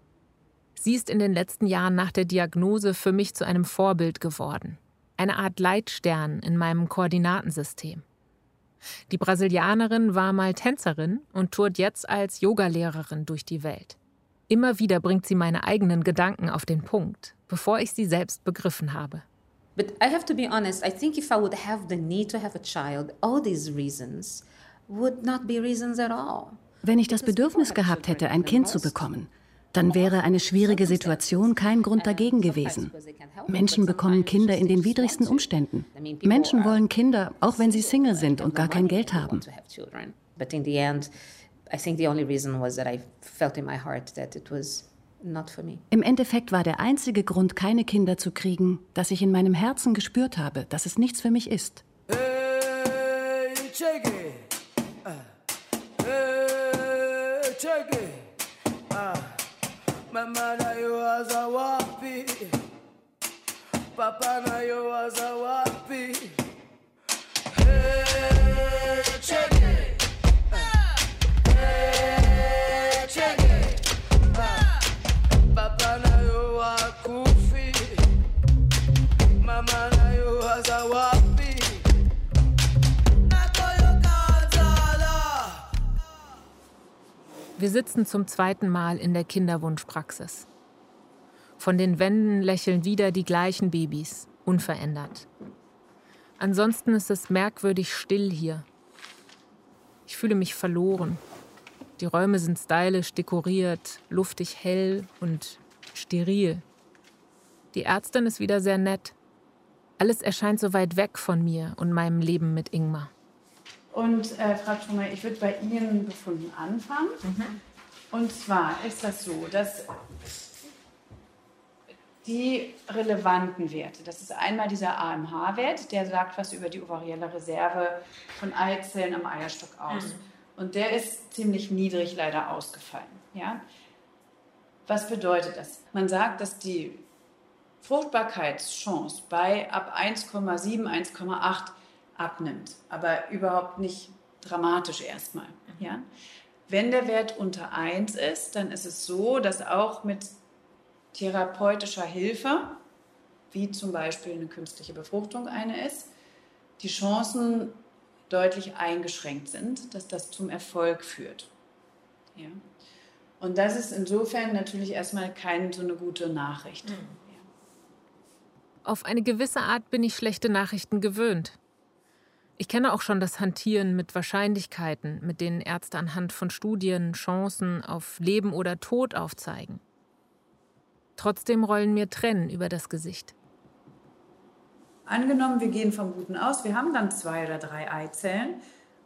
Sie ist in den letzten Jahren nach der Diagnose für mich zu einem Vorbild geworden. Eine Art Leitstern in meinem Koordinatensystem. Die Brasilianerin war mal Tänzerin und tourt jetzt als Yogalehrerin durch die Welt. Immer wieder bringt sie meine eigenen Gedanken auf den Punkt, bevor ich sie selbst begriffen habe. But I have to be honest, I think if I would have the need to have a child, all these reasons would not be reasons at all. Wenn ich das Bedürfnis gehabt hätte, ein Kind zu bekommen, dann wäre eine schwierige Situation kein Grund dagegen gewesen. Menschen bekommen Kinder in den widrigsten Umständen. Menschen wollen Kinder, auch wenn sie Single sind und gar kein Geld haben. Im Endeffekt war der einzige Grund, keine Kinder zu kriegen, dass ich in meinem Herzen gespürt habe, dass es nichts für mich ist. Hey, check it. Uh, hey, check it. Mama mother, you was a wappy. Papa now you was a wappy. Hey, check it Hey, check it Papa you Mama you was a wapi Wir sitzen zum zweiten Mal in der Kinderwunschpraxis. Von den Wänden lächeln wieder die gleichen Babys, unverändert. Ansonsten ist es merkwürdig still hier. Ich fühle mich verloren. Die Räume sind stylisch dekoriert, luftig hell und steril. Die Ärztin ist wieder sehr nett. Alles erscheint so weit weg von mir und meinem Leben mit Ingmar. Und äh, Frau Schumer, ich würde bei Ihren Befunden anfangen. Mhm. Und zwar ist das so, dass die relevanten Werte, das ist einmal dieser AMH-Wert, der sagt was über die ovarielle Reserve von Eizellen am Eierstock aus. Mhm. Und der ist ziemlich niedrig leider ausgefallen. Ja? Was bedeutet das? Man sagt, dass die Fruchtbarkeitschance bei ab 1,7, 1,8 abnimmt, aber überhaupt nicht dramatisch erstmal. Mhm. Ja? Wenn der Wert unter 1 ist, dann ist es so, dass auch mit therapeutischer Hilfe, wie zum Beispiel eine künstliche Befruchtung eine ist, die Chancen deutlich eingeschränkt sind, dass das zum Erfolg führt. Ja. Und das ist insofern natürlich erstmal keine so eine gute Nachricht. Mhm. Ja. Auf eine gewisse Art bin ich schlechte Nachrichten gewöhnt. Ich kenne auch schon das Hantieren mit Wahrscheinlichkeiten, mit denen Ärzte anhand von Studien Chancen auf Leben oder Tod aufzeigen. Trotzdem rollen mir Tränen über das Gesicht. Angenommen, wir gehen vom Guten aus, wir haben dann zwei oder drei Eizellen,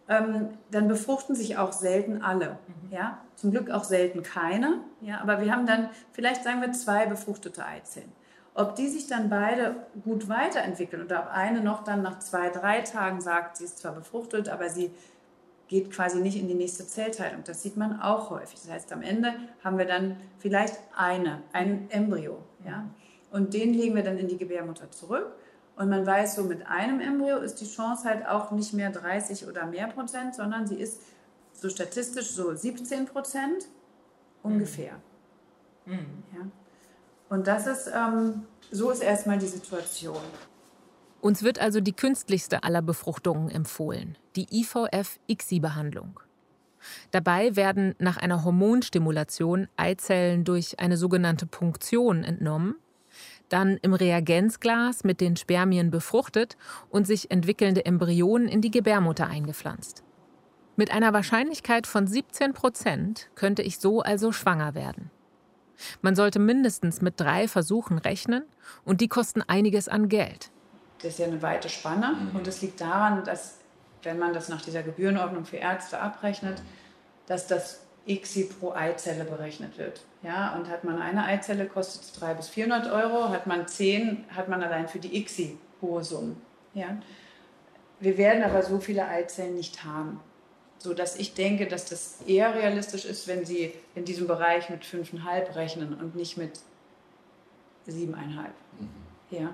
ähm, dann befruchten sich auch selten alle. Mhm. Ja? Zum Glück auch selten keine, ja? aber wir haben dann vielleicht, sagen wir, zwei befruchtete Eizellen. Ob die sich dann beide gut weiterentwickeln oder ob eine noch dann nach zwei, drei Tagen sagt, sie ist zwar befruchtet, aber sie geht quasi nicht in die nächste Zellteilung. Das sieht man auch häufig. Das heißt, am Ende haben wir dann vielleicht eine, ein Embryo. Ja? Und den legen wir dann in die Gebärmutter zurück. Und man weiß, so mit einem Embryo ist die Chance halt auch nicht mehr 30 oder mehr Prozent, sondern sie ist so statistisch so 17 Prozent ungefähr. Mhm. Ja. Und das ist, ähm, so ist erstmal die Situation. Uns wird also die künstlichste aller Befruchtungen empfohlen, die IVF-ICSI-Behandlung. Dabei werden nach einer Hormonstimulation Eizellen durch eine sogenannte Punktion entnommen, dann im Reagenzglas mit den Spermien befruchtet und sich entwickelnde Embryonen in die Gebärmutter eingepflanzt. Mit einer Wahrscheinlichkeit von 17 Prozent könnte ich so also schwanger werden. Man sollte mindestens mit drei Versuchen rechnen und die kosten einiges an Geld das ist ja eine weite Spanne mhm. und das liegt daran, dass, wenn man das nach dieser Gebührenordnung für Ärzte abrechnet, dass das ICSI pro Eizelle berechnet wird. Ja, und hat man eine Eizelle, kostet es 300 bis 400 Euro, hat man 10, hat man allein für die ICSI hohe Summen. Ja. Wir werden aber so viele Eizellen nicht haben, sodass ich denke, dass das eher realistisch ist, wenn Sie in diesem Bereich mit 5,5 rechnen und nicht mit 7,5. Mhm. Ja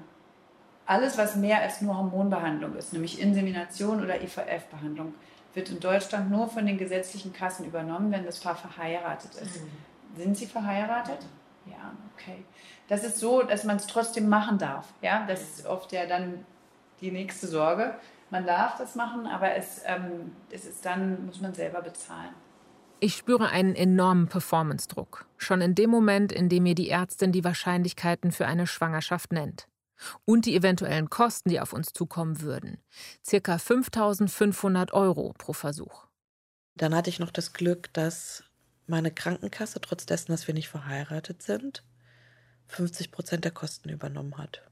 alles, was mehr als nur Hormonbehandlung ist, nämlich Insemination oder IVF-Behandlung, wird in Deutschland nur von den gesetzlichen Kassen übernommen, wenn das Paar verheiratet ist. Mhm. Sind Sie verheiratet? Ja, okay. Das ist so, dass man es trotzdem machen darf. Ja, das ist oft ja dann die nächste Sorge. Man darf das machen, aber es, ähm, es ist dann, muss man selber bezahlen. Ich spüre einen enormen Performance-Druck. Schon in dem Moment, in dem mir die Ärztin die Wahrscheinlichkeiten für eine Schwangerschaft nennt und die eventuellen Kosten, die auf uns zukommen würden. Circa 5500 Euro pro Versuch. Dann hatte ich noch das Glück, dass meine Krankenkasse, trotz dessen, dass wir nicht verheiratet sind, 50 Prozent der Kosten übernommen hat.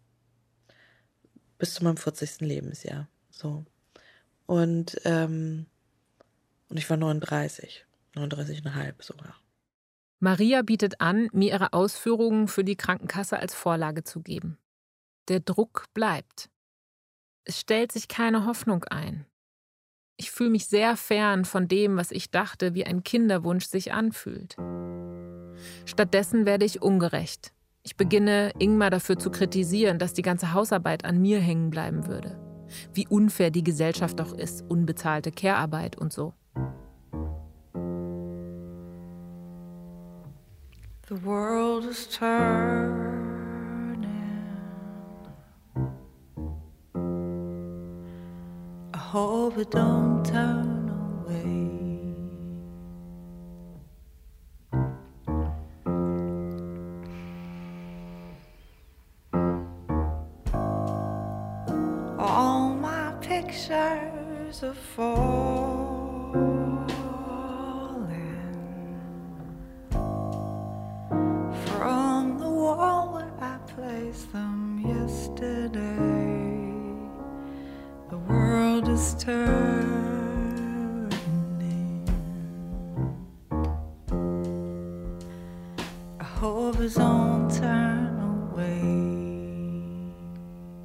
Bis zu meinem 40. Lebensjahr. So. Und, ähm, und ich war 39, 39,5 sogar. Maria bietet an, mir ihre Ausführungen für die Krankenkasse als Vorlage zu geben. Der Druck bleibt. Es stellt sich keine Hoffnung ein. Ich fühle mich sehr fern von dem, was ich dachte, wie ein Kinderwunsch sich anfühlt. Stattdessen werde ich ungerecht. Ich beginne, Ingmar dafür zu kritisieren, dass die ganze Hausarbeit an mir hängen bleiben würde. Wie unfair die Gesellschaft doch ist, unbezahlte Care-Arbeit und so. The world is turned. hope it don't turn away. Pictures are falling. From the.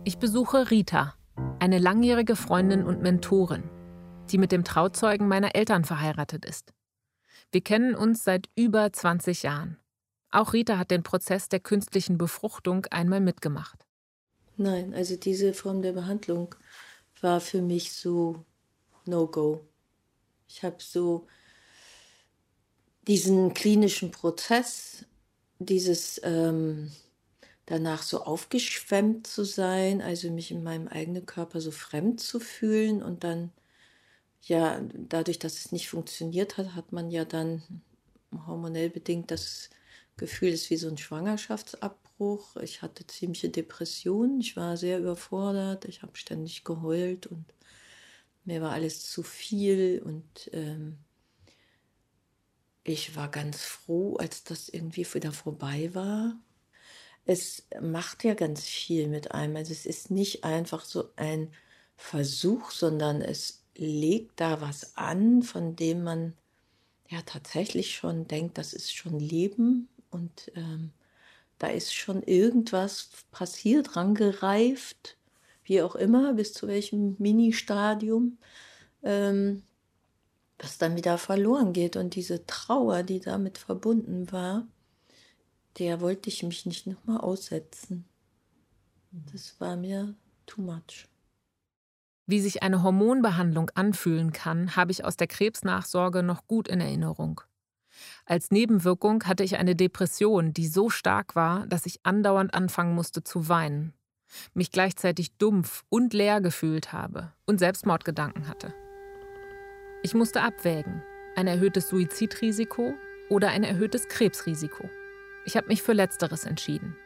Ich besuche Rita, eine langjährige Freundin und Mentorin, die mit dem Trauzeugen meiner Eltern verheiratet ist. Wir kennen uns seit über 20 Jahren. Auch Rita hat den Prozess der künstlichen Befruchtung einmal mitgemacht. Nein, also diese Form der Behandlung war für mich so No-Go. Ich habe so diesen klinischen Prozess, dieses ähm, danach so aufgeschwemmt zu sein, also mich in meinem eigenen Körper so fremd zu fühlen und dann, ja, dadurch, dass es nicht funktioniert hat, hat man ja dann hormonell bedingt das Gefühl, es ist wie so ein Schwangerschaftsab Ausbruch. Ich hatte ziemliche Depressionen. Ich war sehr überfordert. Ich habe ständig geheult und mir war alles zu viel. Und ähm, ich war ganz froh, als das irgendwie wieder vorbei war. Es macht ja ganz viel mit einem. Also es ist nicht einfach so ein Versuch, sondern es legt da was an, von dem man ja tatsächlich schon denkt, das ist schon Leben und ähm, da ist schon irgendwas passiert, rangereift, wie auch immer, bis zu welchem Ministadium, ähm, was dann wieder verloren geht. Und diese Trauer, die damit verbunden war, der wollte ich mich nicht nochmal aussetzen. Das war mir too much. Wie sich eine Hormonbehandlung anfühlen kann, habe ich aus der Krebsnachsorge noch gut in Erinnerung. Als Nebenwirkung hatte ich eine Depression, die so stark war, dass ich andauernd anfangen musste zu weinen, mich gleichzeitig dumpf und leer gefühlt habe und Selbstmordgedanken hatte. Ich musste abwägen, ein erhöhtes Suizidrisiko oder ein erhöhtes Krebsrisiko. Ich habe mich für letzteres entschieden.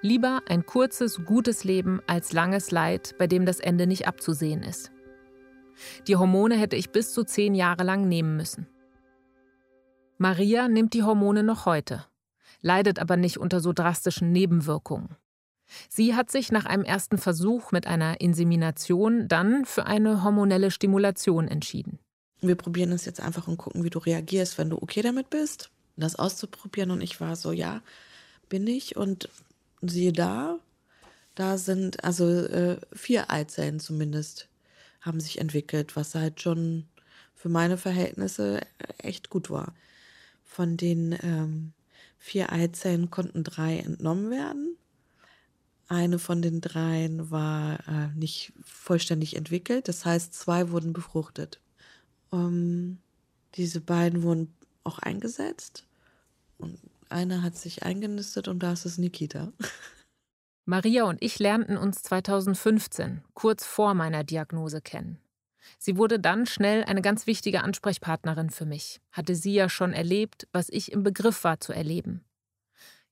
Lieber ein kurzes, gutes Leben als langes Leid, bei dem das Ende nicht abzusehen ist. Die Hormone hätte ich bis zu zehn Jahre lang nehmen müssen. Maria nimmt die Hormone noch heute, leidet aber nicht unter so drastischen Nebenwirkungen. Sie hat sich nach einem ersten Versuch mit einer Insemination dann für eine hormonelle Stimulation entschieden. Wir probieren es jetzt einfach und gucken, wie du reagierst, wenn du okay damit bist, das auszuprobieren. Und ich war so, ja, bin ich. Und siehe da, da sind also äh, vier Eizellen zumindest haben sich entwickelt, was halt schon für meine Verhältnisse echt gut war. Von den ähm, vier Eizellen konnten drei entnommen werden. Eine von den dreien war äh, nicht vollständig entwickelt, das heißt, zwei wurden befruchtet. Um, diese beiden wurden auch eingesetzt und eine hat sich eingenistet und da ist es Nikita. (laughs) Maria und ich lernten uns 2015, kurz vor meiner Diagnose, kennen. Sie wurde dann schnell eine ganz wichtige Ansprechpartnerin für mich, hatte sie ja schon erlebt, was ich im Begriff war zu erleben.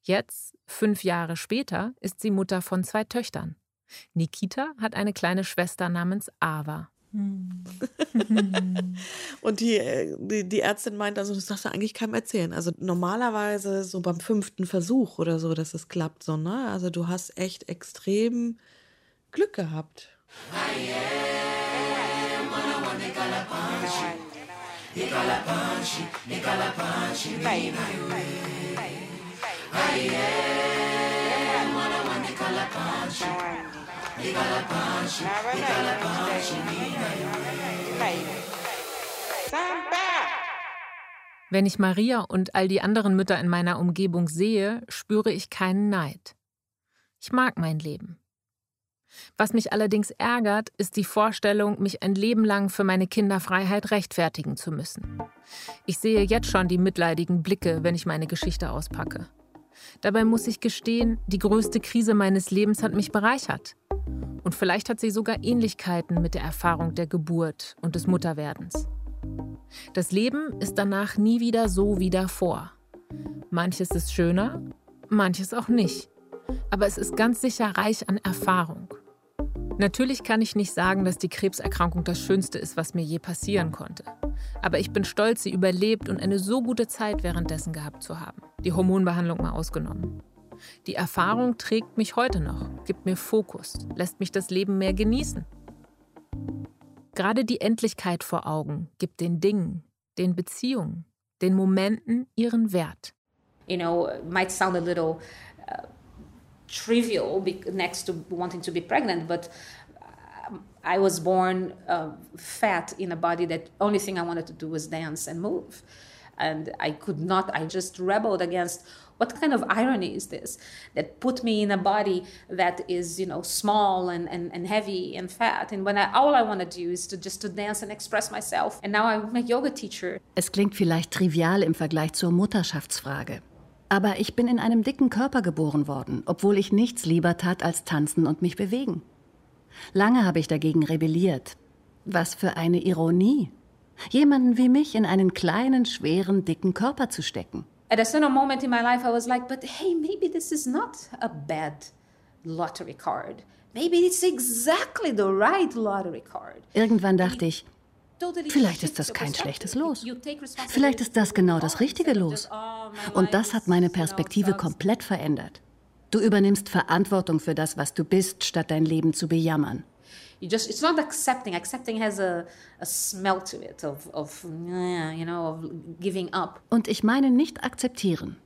Jetzt, fünf Jahre später, ist sie Mutter von zwei Töchtern. Nikita hat eine kleine Schwester namens Ava. Und die, äh, die, die, Ärztin meint, also das darfst du eigentlich keinem erzählen. Also normalerweise so beim fünften Versuch oder so, dass es klappt, so, ne? Also du hast echt extrem Glück gehabt. Wenn ich Maria und all die anderen Mütter in meiner Umgebung sehe, spüre ich keinen Neid. Ich mag mein Leben. Was mich allerdings ärgert, ist die Vorstellung, mich ein Leben lang für meine Kinderfreiheit rechtfertigen zu müssen. Ich sehe jetzt schon die mitleidigen Blicke, wenn ich meine Geschichte auspacke. Dabei muss ich gestehen, die größte Krise meines Lebens hat mich bereichert. Und vielleicht hat sie sogar Ähnlichkeiten mit der Erfahrung der Geburt und des Mutterwerdens. Das Leben ist danach nie wieder so wie davor. Manches ist schöner, manches auch nicht. Aber es ist ganz sicher reich an Erfahrung. Natürlich kann ich nicht sagen, dass die Krebserkrankung das Schönste ist, was mir je passieren konnte. Aber ich bin stolz, sie überlebt und eine so gute Zeit währenddessen gehabt zu haben. Die Hormonbehandlung mal ausgenommen. Die Erfahrung trägt mich heute noch, gibt mir Fokus, lässt mich das Leben mehr genießen. Gerade die Endlichkeit vor Augen gibt den Dingen, den Beziehungen, den Momenten ihren Wert. You know, might sound a little uh trivial next to wanting to be pregnant, but um, I was born uh, fat in a body that only thing I wanted to do was dance and move. And I could not, I just rebelled against what kind of irony is this that put me in a body that is, you know, small and, and, and heavy and fat. And when I, all I want to do is to just to dance and express myself. And now I'm a yoga teacher. Es klingt vielleicht trivial im Vergleich zur Mutterschaftsfrage. Aber ich bin in einem dicken Körper geboren worden, obwohl ich nichts lieber tat als tanzen und mich bewegen. Lange habe ich dagegen rebelliert. Was für eine Ironie. Jemanden wie mich in einen kleinen, schweren, dicken Körper zu stecken. At a certain moment in my life I was like, but hey, maybe this is not a bad lottery card. Maybe it's exactly the right lottery card. Irgendwann dachte ich, Vielleicht ist das kein schlechtes Los. Vielleicht ist das genau das richtige Los. Und das hat meine Perspektive komplett verändert. Du übernimmst Verantwortung für das, was du bist, statt dein Leben zu bejammern. You just, it's not accepting. Accepting has a, a smell to it of, of, you know, of giving up. Und ich meine nicht akzeptieren.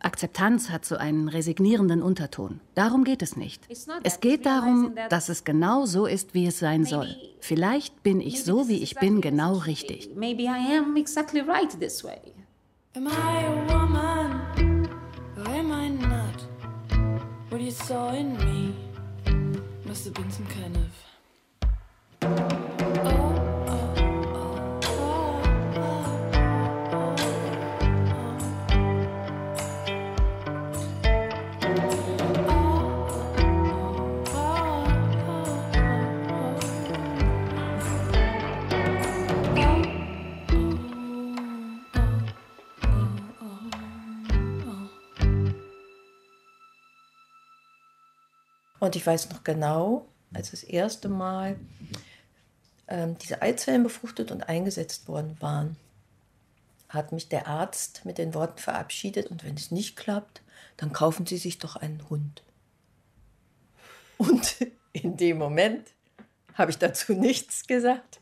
Akzeptanz hat so einen resignierenden Unterton. Darum geht es nicht. Es geht darum, dass es genau so ist, wie es sein soll. Vielleicht bin ich so, wie ich bin, genau richtig. Maybe I am exactly right this way. Am I a woman or am I not? What you saw in me must have been some kind of. Und ich weiß noch genau, als das erste Mal diese Eizellen befruchtet und eingesetzt worden waren, hat mich der Arzt mit den Worten verabschiedet, und wenn es nicht klappt, dann kaufen Sie sich doch einen Hund. Und (laughs) in dem Moment habe ich dazu nichts gesagt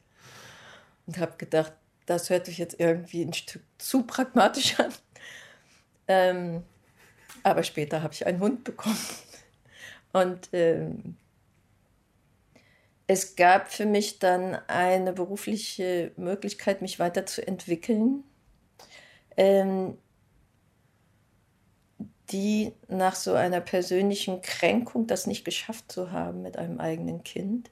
und habe gedacht, das hört sich jetzt irgendwie ein Stück zu pragmatisch an. Ähm, aber später habe ich einen Hund bekommen. Und ähm, es gab für mich dann eine berufliche Möglichkeit, mich weiterzuentwickeln, ähm, die nach so einer persönlichen Kränkung, das nicht geschafft zu haben mit einem eigenen Kind,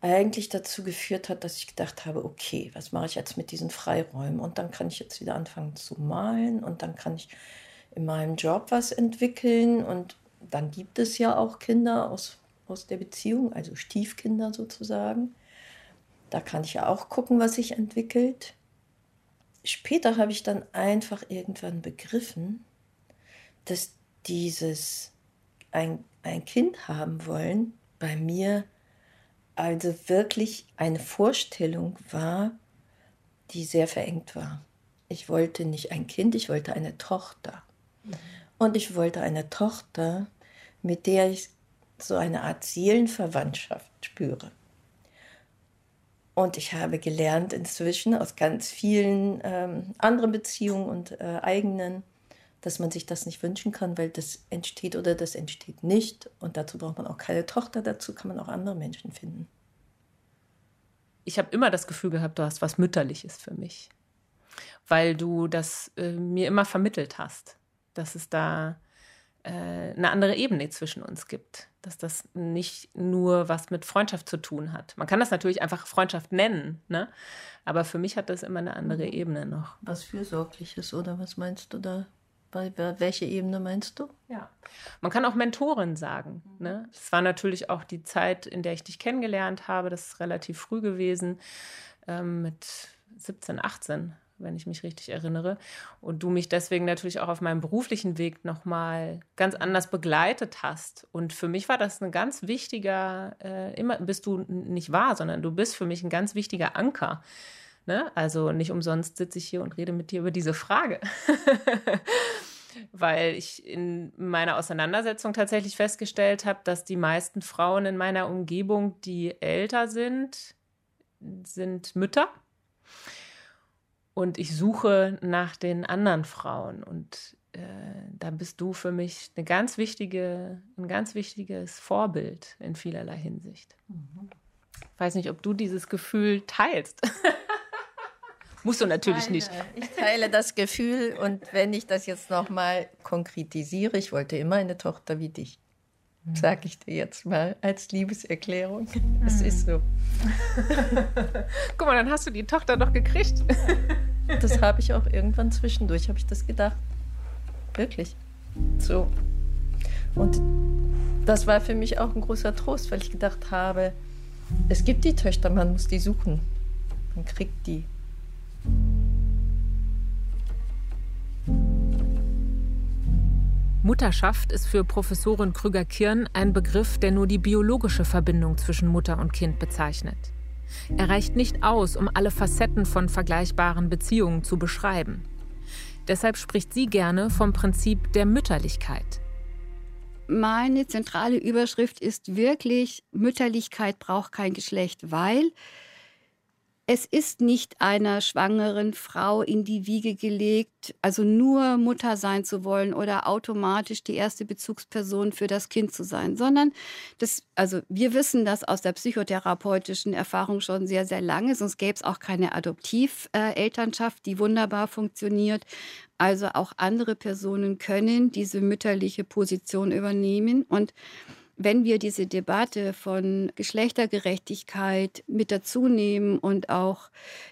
eigentlich dazu geführt hat, dass ich gedacht habe, okay, was mache ich jetzt mit diesen Freiräumen? Und dann kann ich jetzt wieder anfangen zu malen und dann kann ich in meinem Job was entwickeln und dann gibt es ja auch Kinder aus, aus der Beziehung, also Stiefkinder sozusagen. Da kann ich ja auch gucken, was sich entwickelt. Später habe ich dann einfach irgendwann begriffen, dass dieses ein, ein Kind haben wollen bei mir also wirklich eine Vorstellung war, die sehr verengt war. Ich wollte nicht ein Kind, ich wollte eine Tochter. Mhm. Und ich wollte eine Tochter, mit der ich so eine Art Seelenverwandtschaft spüre. Und ich habe gelernt inzwischen aus ganz vielen ähm, anderen Beziehungen und äh, eigenen, dass man sich das nicht wünschen kann, weil das entsteht oder das entsteht nicht. Und dazu braucht man auch keine Tochter, dazu kann man auch andere Menschen finden. Ich habe immer das Gefühl gehabt, du hast was Mütterliches für mich, weil du das äh, mir immer vermittelt hast dass es da eine andere Ebene zwischen uns gibt. Dass das nicht nur was mit Freundschaft zu tun hat. Man kann das natürlich einfach Freundschaft nennen, ne? aber für mich hat das immer eine andere mhm. Ebene noch. Was Fürsorgliches oder was meinst du da? welche Ebene meinst du? Ja, man kann auch Mentorin sagen. Ne? Es war natürlich auch die Zeit, in der ich dich kennengelernt habe. Das ist relativ früh gewesen, ähm, mit 17, 18 wenn ich mich richtig erinnere. Und du mich deswegen natürlich auch auf meinem beruflichen Weg nochmal ganz anders begleitet hast. Und für mich war das ein ganz wichtiger, äh, immer bist du nicht wahr, sondern du bist für mich ein ganz wichtiger Anker. Ne? Also nicht umsonst sitze ich hier und rede mit dir über diese Frage. (laughs) Weil ich in meiner Auseinandersetzung tatsächlich festgestellt habe, dass die meisten Frauen in meiner Umgebung, die älter sind, sind Mütter und ich suche nach den anderen Frauen und äh, da bist du für mich eine ganz wichtige, ein ganz wichtiges Vorbild in vielerlei Hinsicht. Mhm. Ich weiß nicht, ob du dieses Gefühl teilst. (laughs) Musst du natürlich teile, nicht. Ich teile das Gefühl und wenn ich das jetzt noch mal konkretisiere, ich wollte immer eine Tochter wie dich. Mhm. Sag ich dir jetzt mal als Liebeserklärung. Es mhm. ist so. (laughs) Guck mal, dann hast du die Tochter doch gekriegt. (laughs) das habe ich auch irgendwann zwischendurch, habe ich das gedacht. Wirklich. So. Und das war für mich auch ein großer Trost, weil ich gedacht habe, es gibt die Töchter, man muss die suchen. Man kriegt die. Mutterschaft ist für Professorin Krüger-Kirn ein Begriff, der nur die biologische Verbindung zwischen Mutter und Kind bezeichnet. Er reicht nicht aus, um alle Facetten von vergleichbaren Beziehungen zu beschreiben. Deshalb spricht sie gerne vom Prinzip der Mütterlichkeit. Meine zentrale Überschrift ist wirklich, Mütterlichkeit braucht kein Geschlecht, weil es ist nicht einer schwangeren Frau in die Wiege gelegt, also nur Mutter sein zu wollen oder automatisch die erste Bezugsperson für das Kind zu sein, sondern das, also wir wissen das aus der psychotherapeutischen Erfahrung schon sehr, sehr lange, sonst gäbe es auch keine Adoptivelternschaft, die wunderbar funktioniert. Also auch andere Personen können diese mütterliche Position übernehmen und wenn wir diese Debatte von Geschlechtergerechtigkeit mit dazu nehmen und auch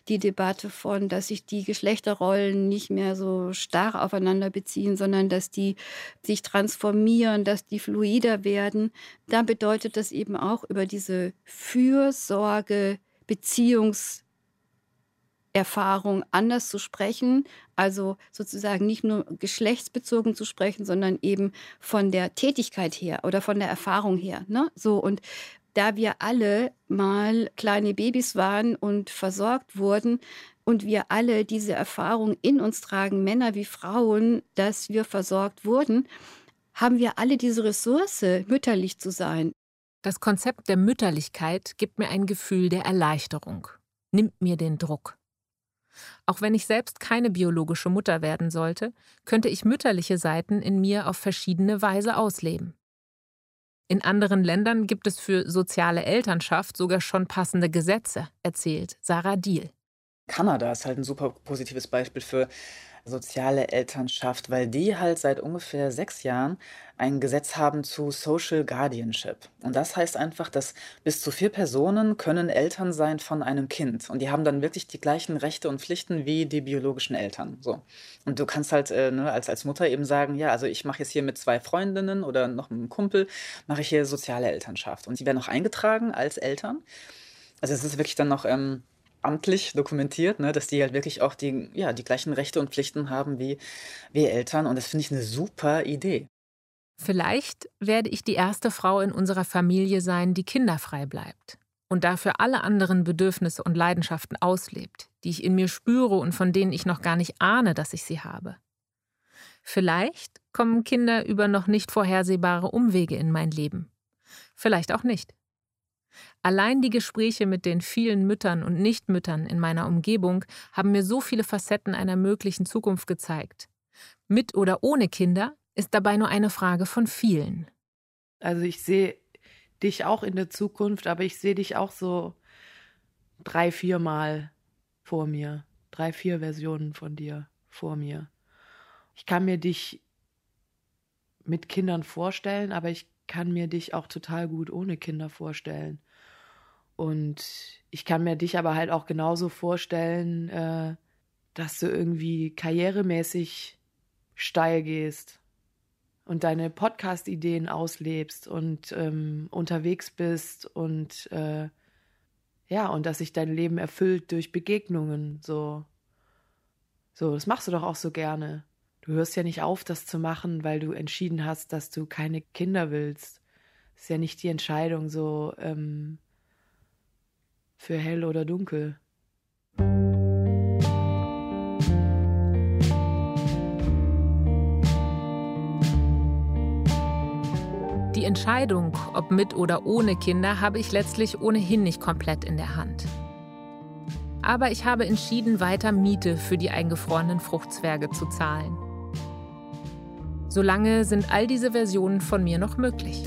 die Debatte von, dass sich die Geschlechterrollen nicht mehr so starr aufeinander beziehen, sondern dass die sich transformieren, dass die fluider werden, dann bedeutet das eben auch über diese Fürsorge, Beziehungs Erfahrung anders zu sprechen, also sozusagen nicht nur geschlechtsbezogen zu sprechen, sondern eben von der Tätigkeit her oder von der Erfahrung her. Ne? So und da wir alle mal kleine Babys waren und versorgt wurden und wir alle diese Erfahrung in uns tragen, Männer wie Frauen, dass wir versorgt wurden, haben wir alle diese Ressource, mütterlich zu sein. Das Konzept der Mütterlichkeit gibt mir ein Gefühl der Erleichterung, nimmt mir den Druck. Auch wenn ich selbst keine biologische Mutter werden sollte, könnte ich mütterliche Seiten in mir auf verschiedene Weise ausleben. In anderen Ländern gibt es für soziale Elternschaft sogar schon passende Gesetze, erzählt Sarah Diel. Kanada ist halt ein super positives Beispiel für soziale Elternschaft, weil die halt seit ungefähr sechs Jahren ein Gesetz haben zu Social Guardianship. Und das heißt einfach, dass bis zu vier Personen können Eltern sein von einem Kind. Und die haben dann wirklich die gleichen Rechte und Pflichten wie die biologischen Eltern. So. Und du kannst halt äh, ne, als, als Mutter eben sagen, ja, also ich mache jetzt hier mit zwei Freundinnen oder noch einem Kumpel, mache ich hier soziale Elternschaft. Und die werden auch eingetragen als Eltern. Also es ist wirklich dann noch... Ähm, amtlich dokumentiert, ne, dass die halt wirklich auch die, ja, die gleichen Rechte und Pflichten haben wie wir Eltern. Und das finde ich eine super Idee. Vielleicht werde ich die erste Frau in unserer Familie sein, die kinderfrei bleibt und dafür alle anderen Bedürfnisse und Leidenschaften auslebt, die ich in mir spüre und von denen ich noch gar nicht ahne, dass ich sie habe. Vielleicht kommen Kinder über noch nicht vorhersehbare Umwege in mein Leben. Vielleicht auch nicht. Allein die Gespräche mit den vielen Müttern und Nichtmüttern in meiner Umgebung haben mir so viele Facetten einer möglichen Zukunft gezeigt. Mit oder ohne Kinder ist dabei nur eine Frage von vielen. Also ich sehe dich auch in der Zukunft, aber ich sehe dich auch so drei, vier Mal vor mir. Drei, vier Versionen von dir vor mir. Ich kann mir dich mit Kindern vorstellen, aber ich kann mir dich auch total gut ohne Kinder vorstellen. Und ich kann mir dich aber halt auch genauso vorstellen, äh, dass du irgendwie karrieremäßig steil gehst und deine Podcast-Ideen auslebst und ähm, unterwegs bist und äh, ja, und dass sich dein Leben erfüllt durch Begegnungen. So, so, das machst du doch auch so gerne. Du hörst ja nicht auf, das zu machen, weil du entschieden hast, dass du keine Kinder willst. Das ist ja nicht die Entscheidung so ähm, für hell oder dunkel. Die Entscheidung, ob mit oder ohne Kinder, habe ich letztlich ohnehin nicht komplett in der Hand. Aber ich habe entschieden, weiter Miete für die eingefrorenen Fruchtzwerge zu zahlen. Solange sind all diese Versionen von mir noch möglich.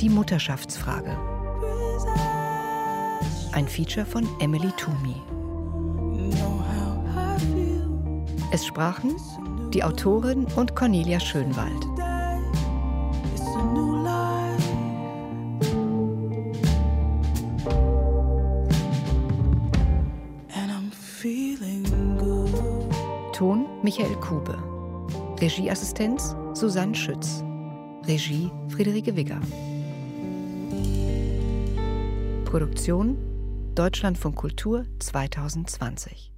Die Mutterschaftsfrage. Ein Feature von Emily Toomey. Es sprachen die Autorin und Cornelia Schönwald. Ton Michael Kube. Regieassistenz Susanne Schütz. Regie Friederike Wigger. Produktion Deutschlandfunk Kultur 2020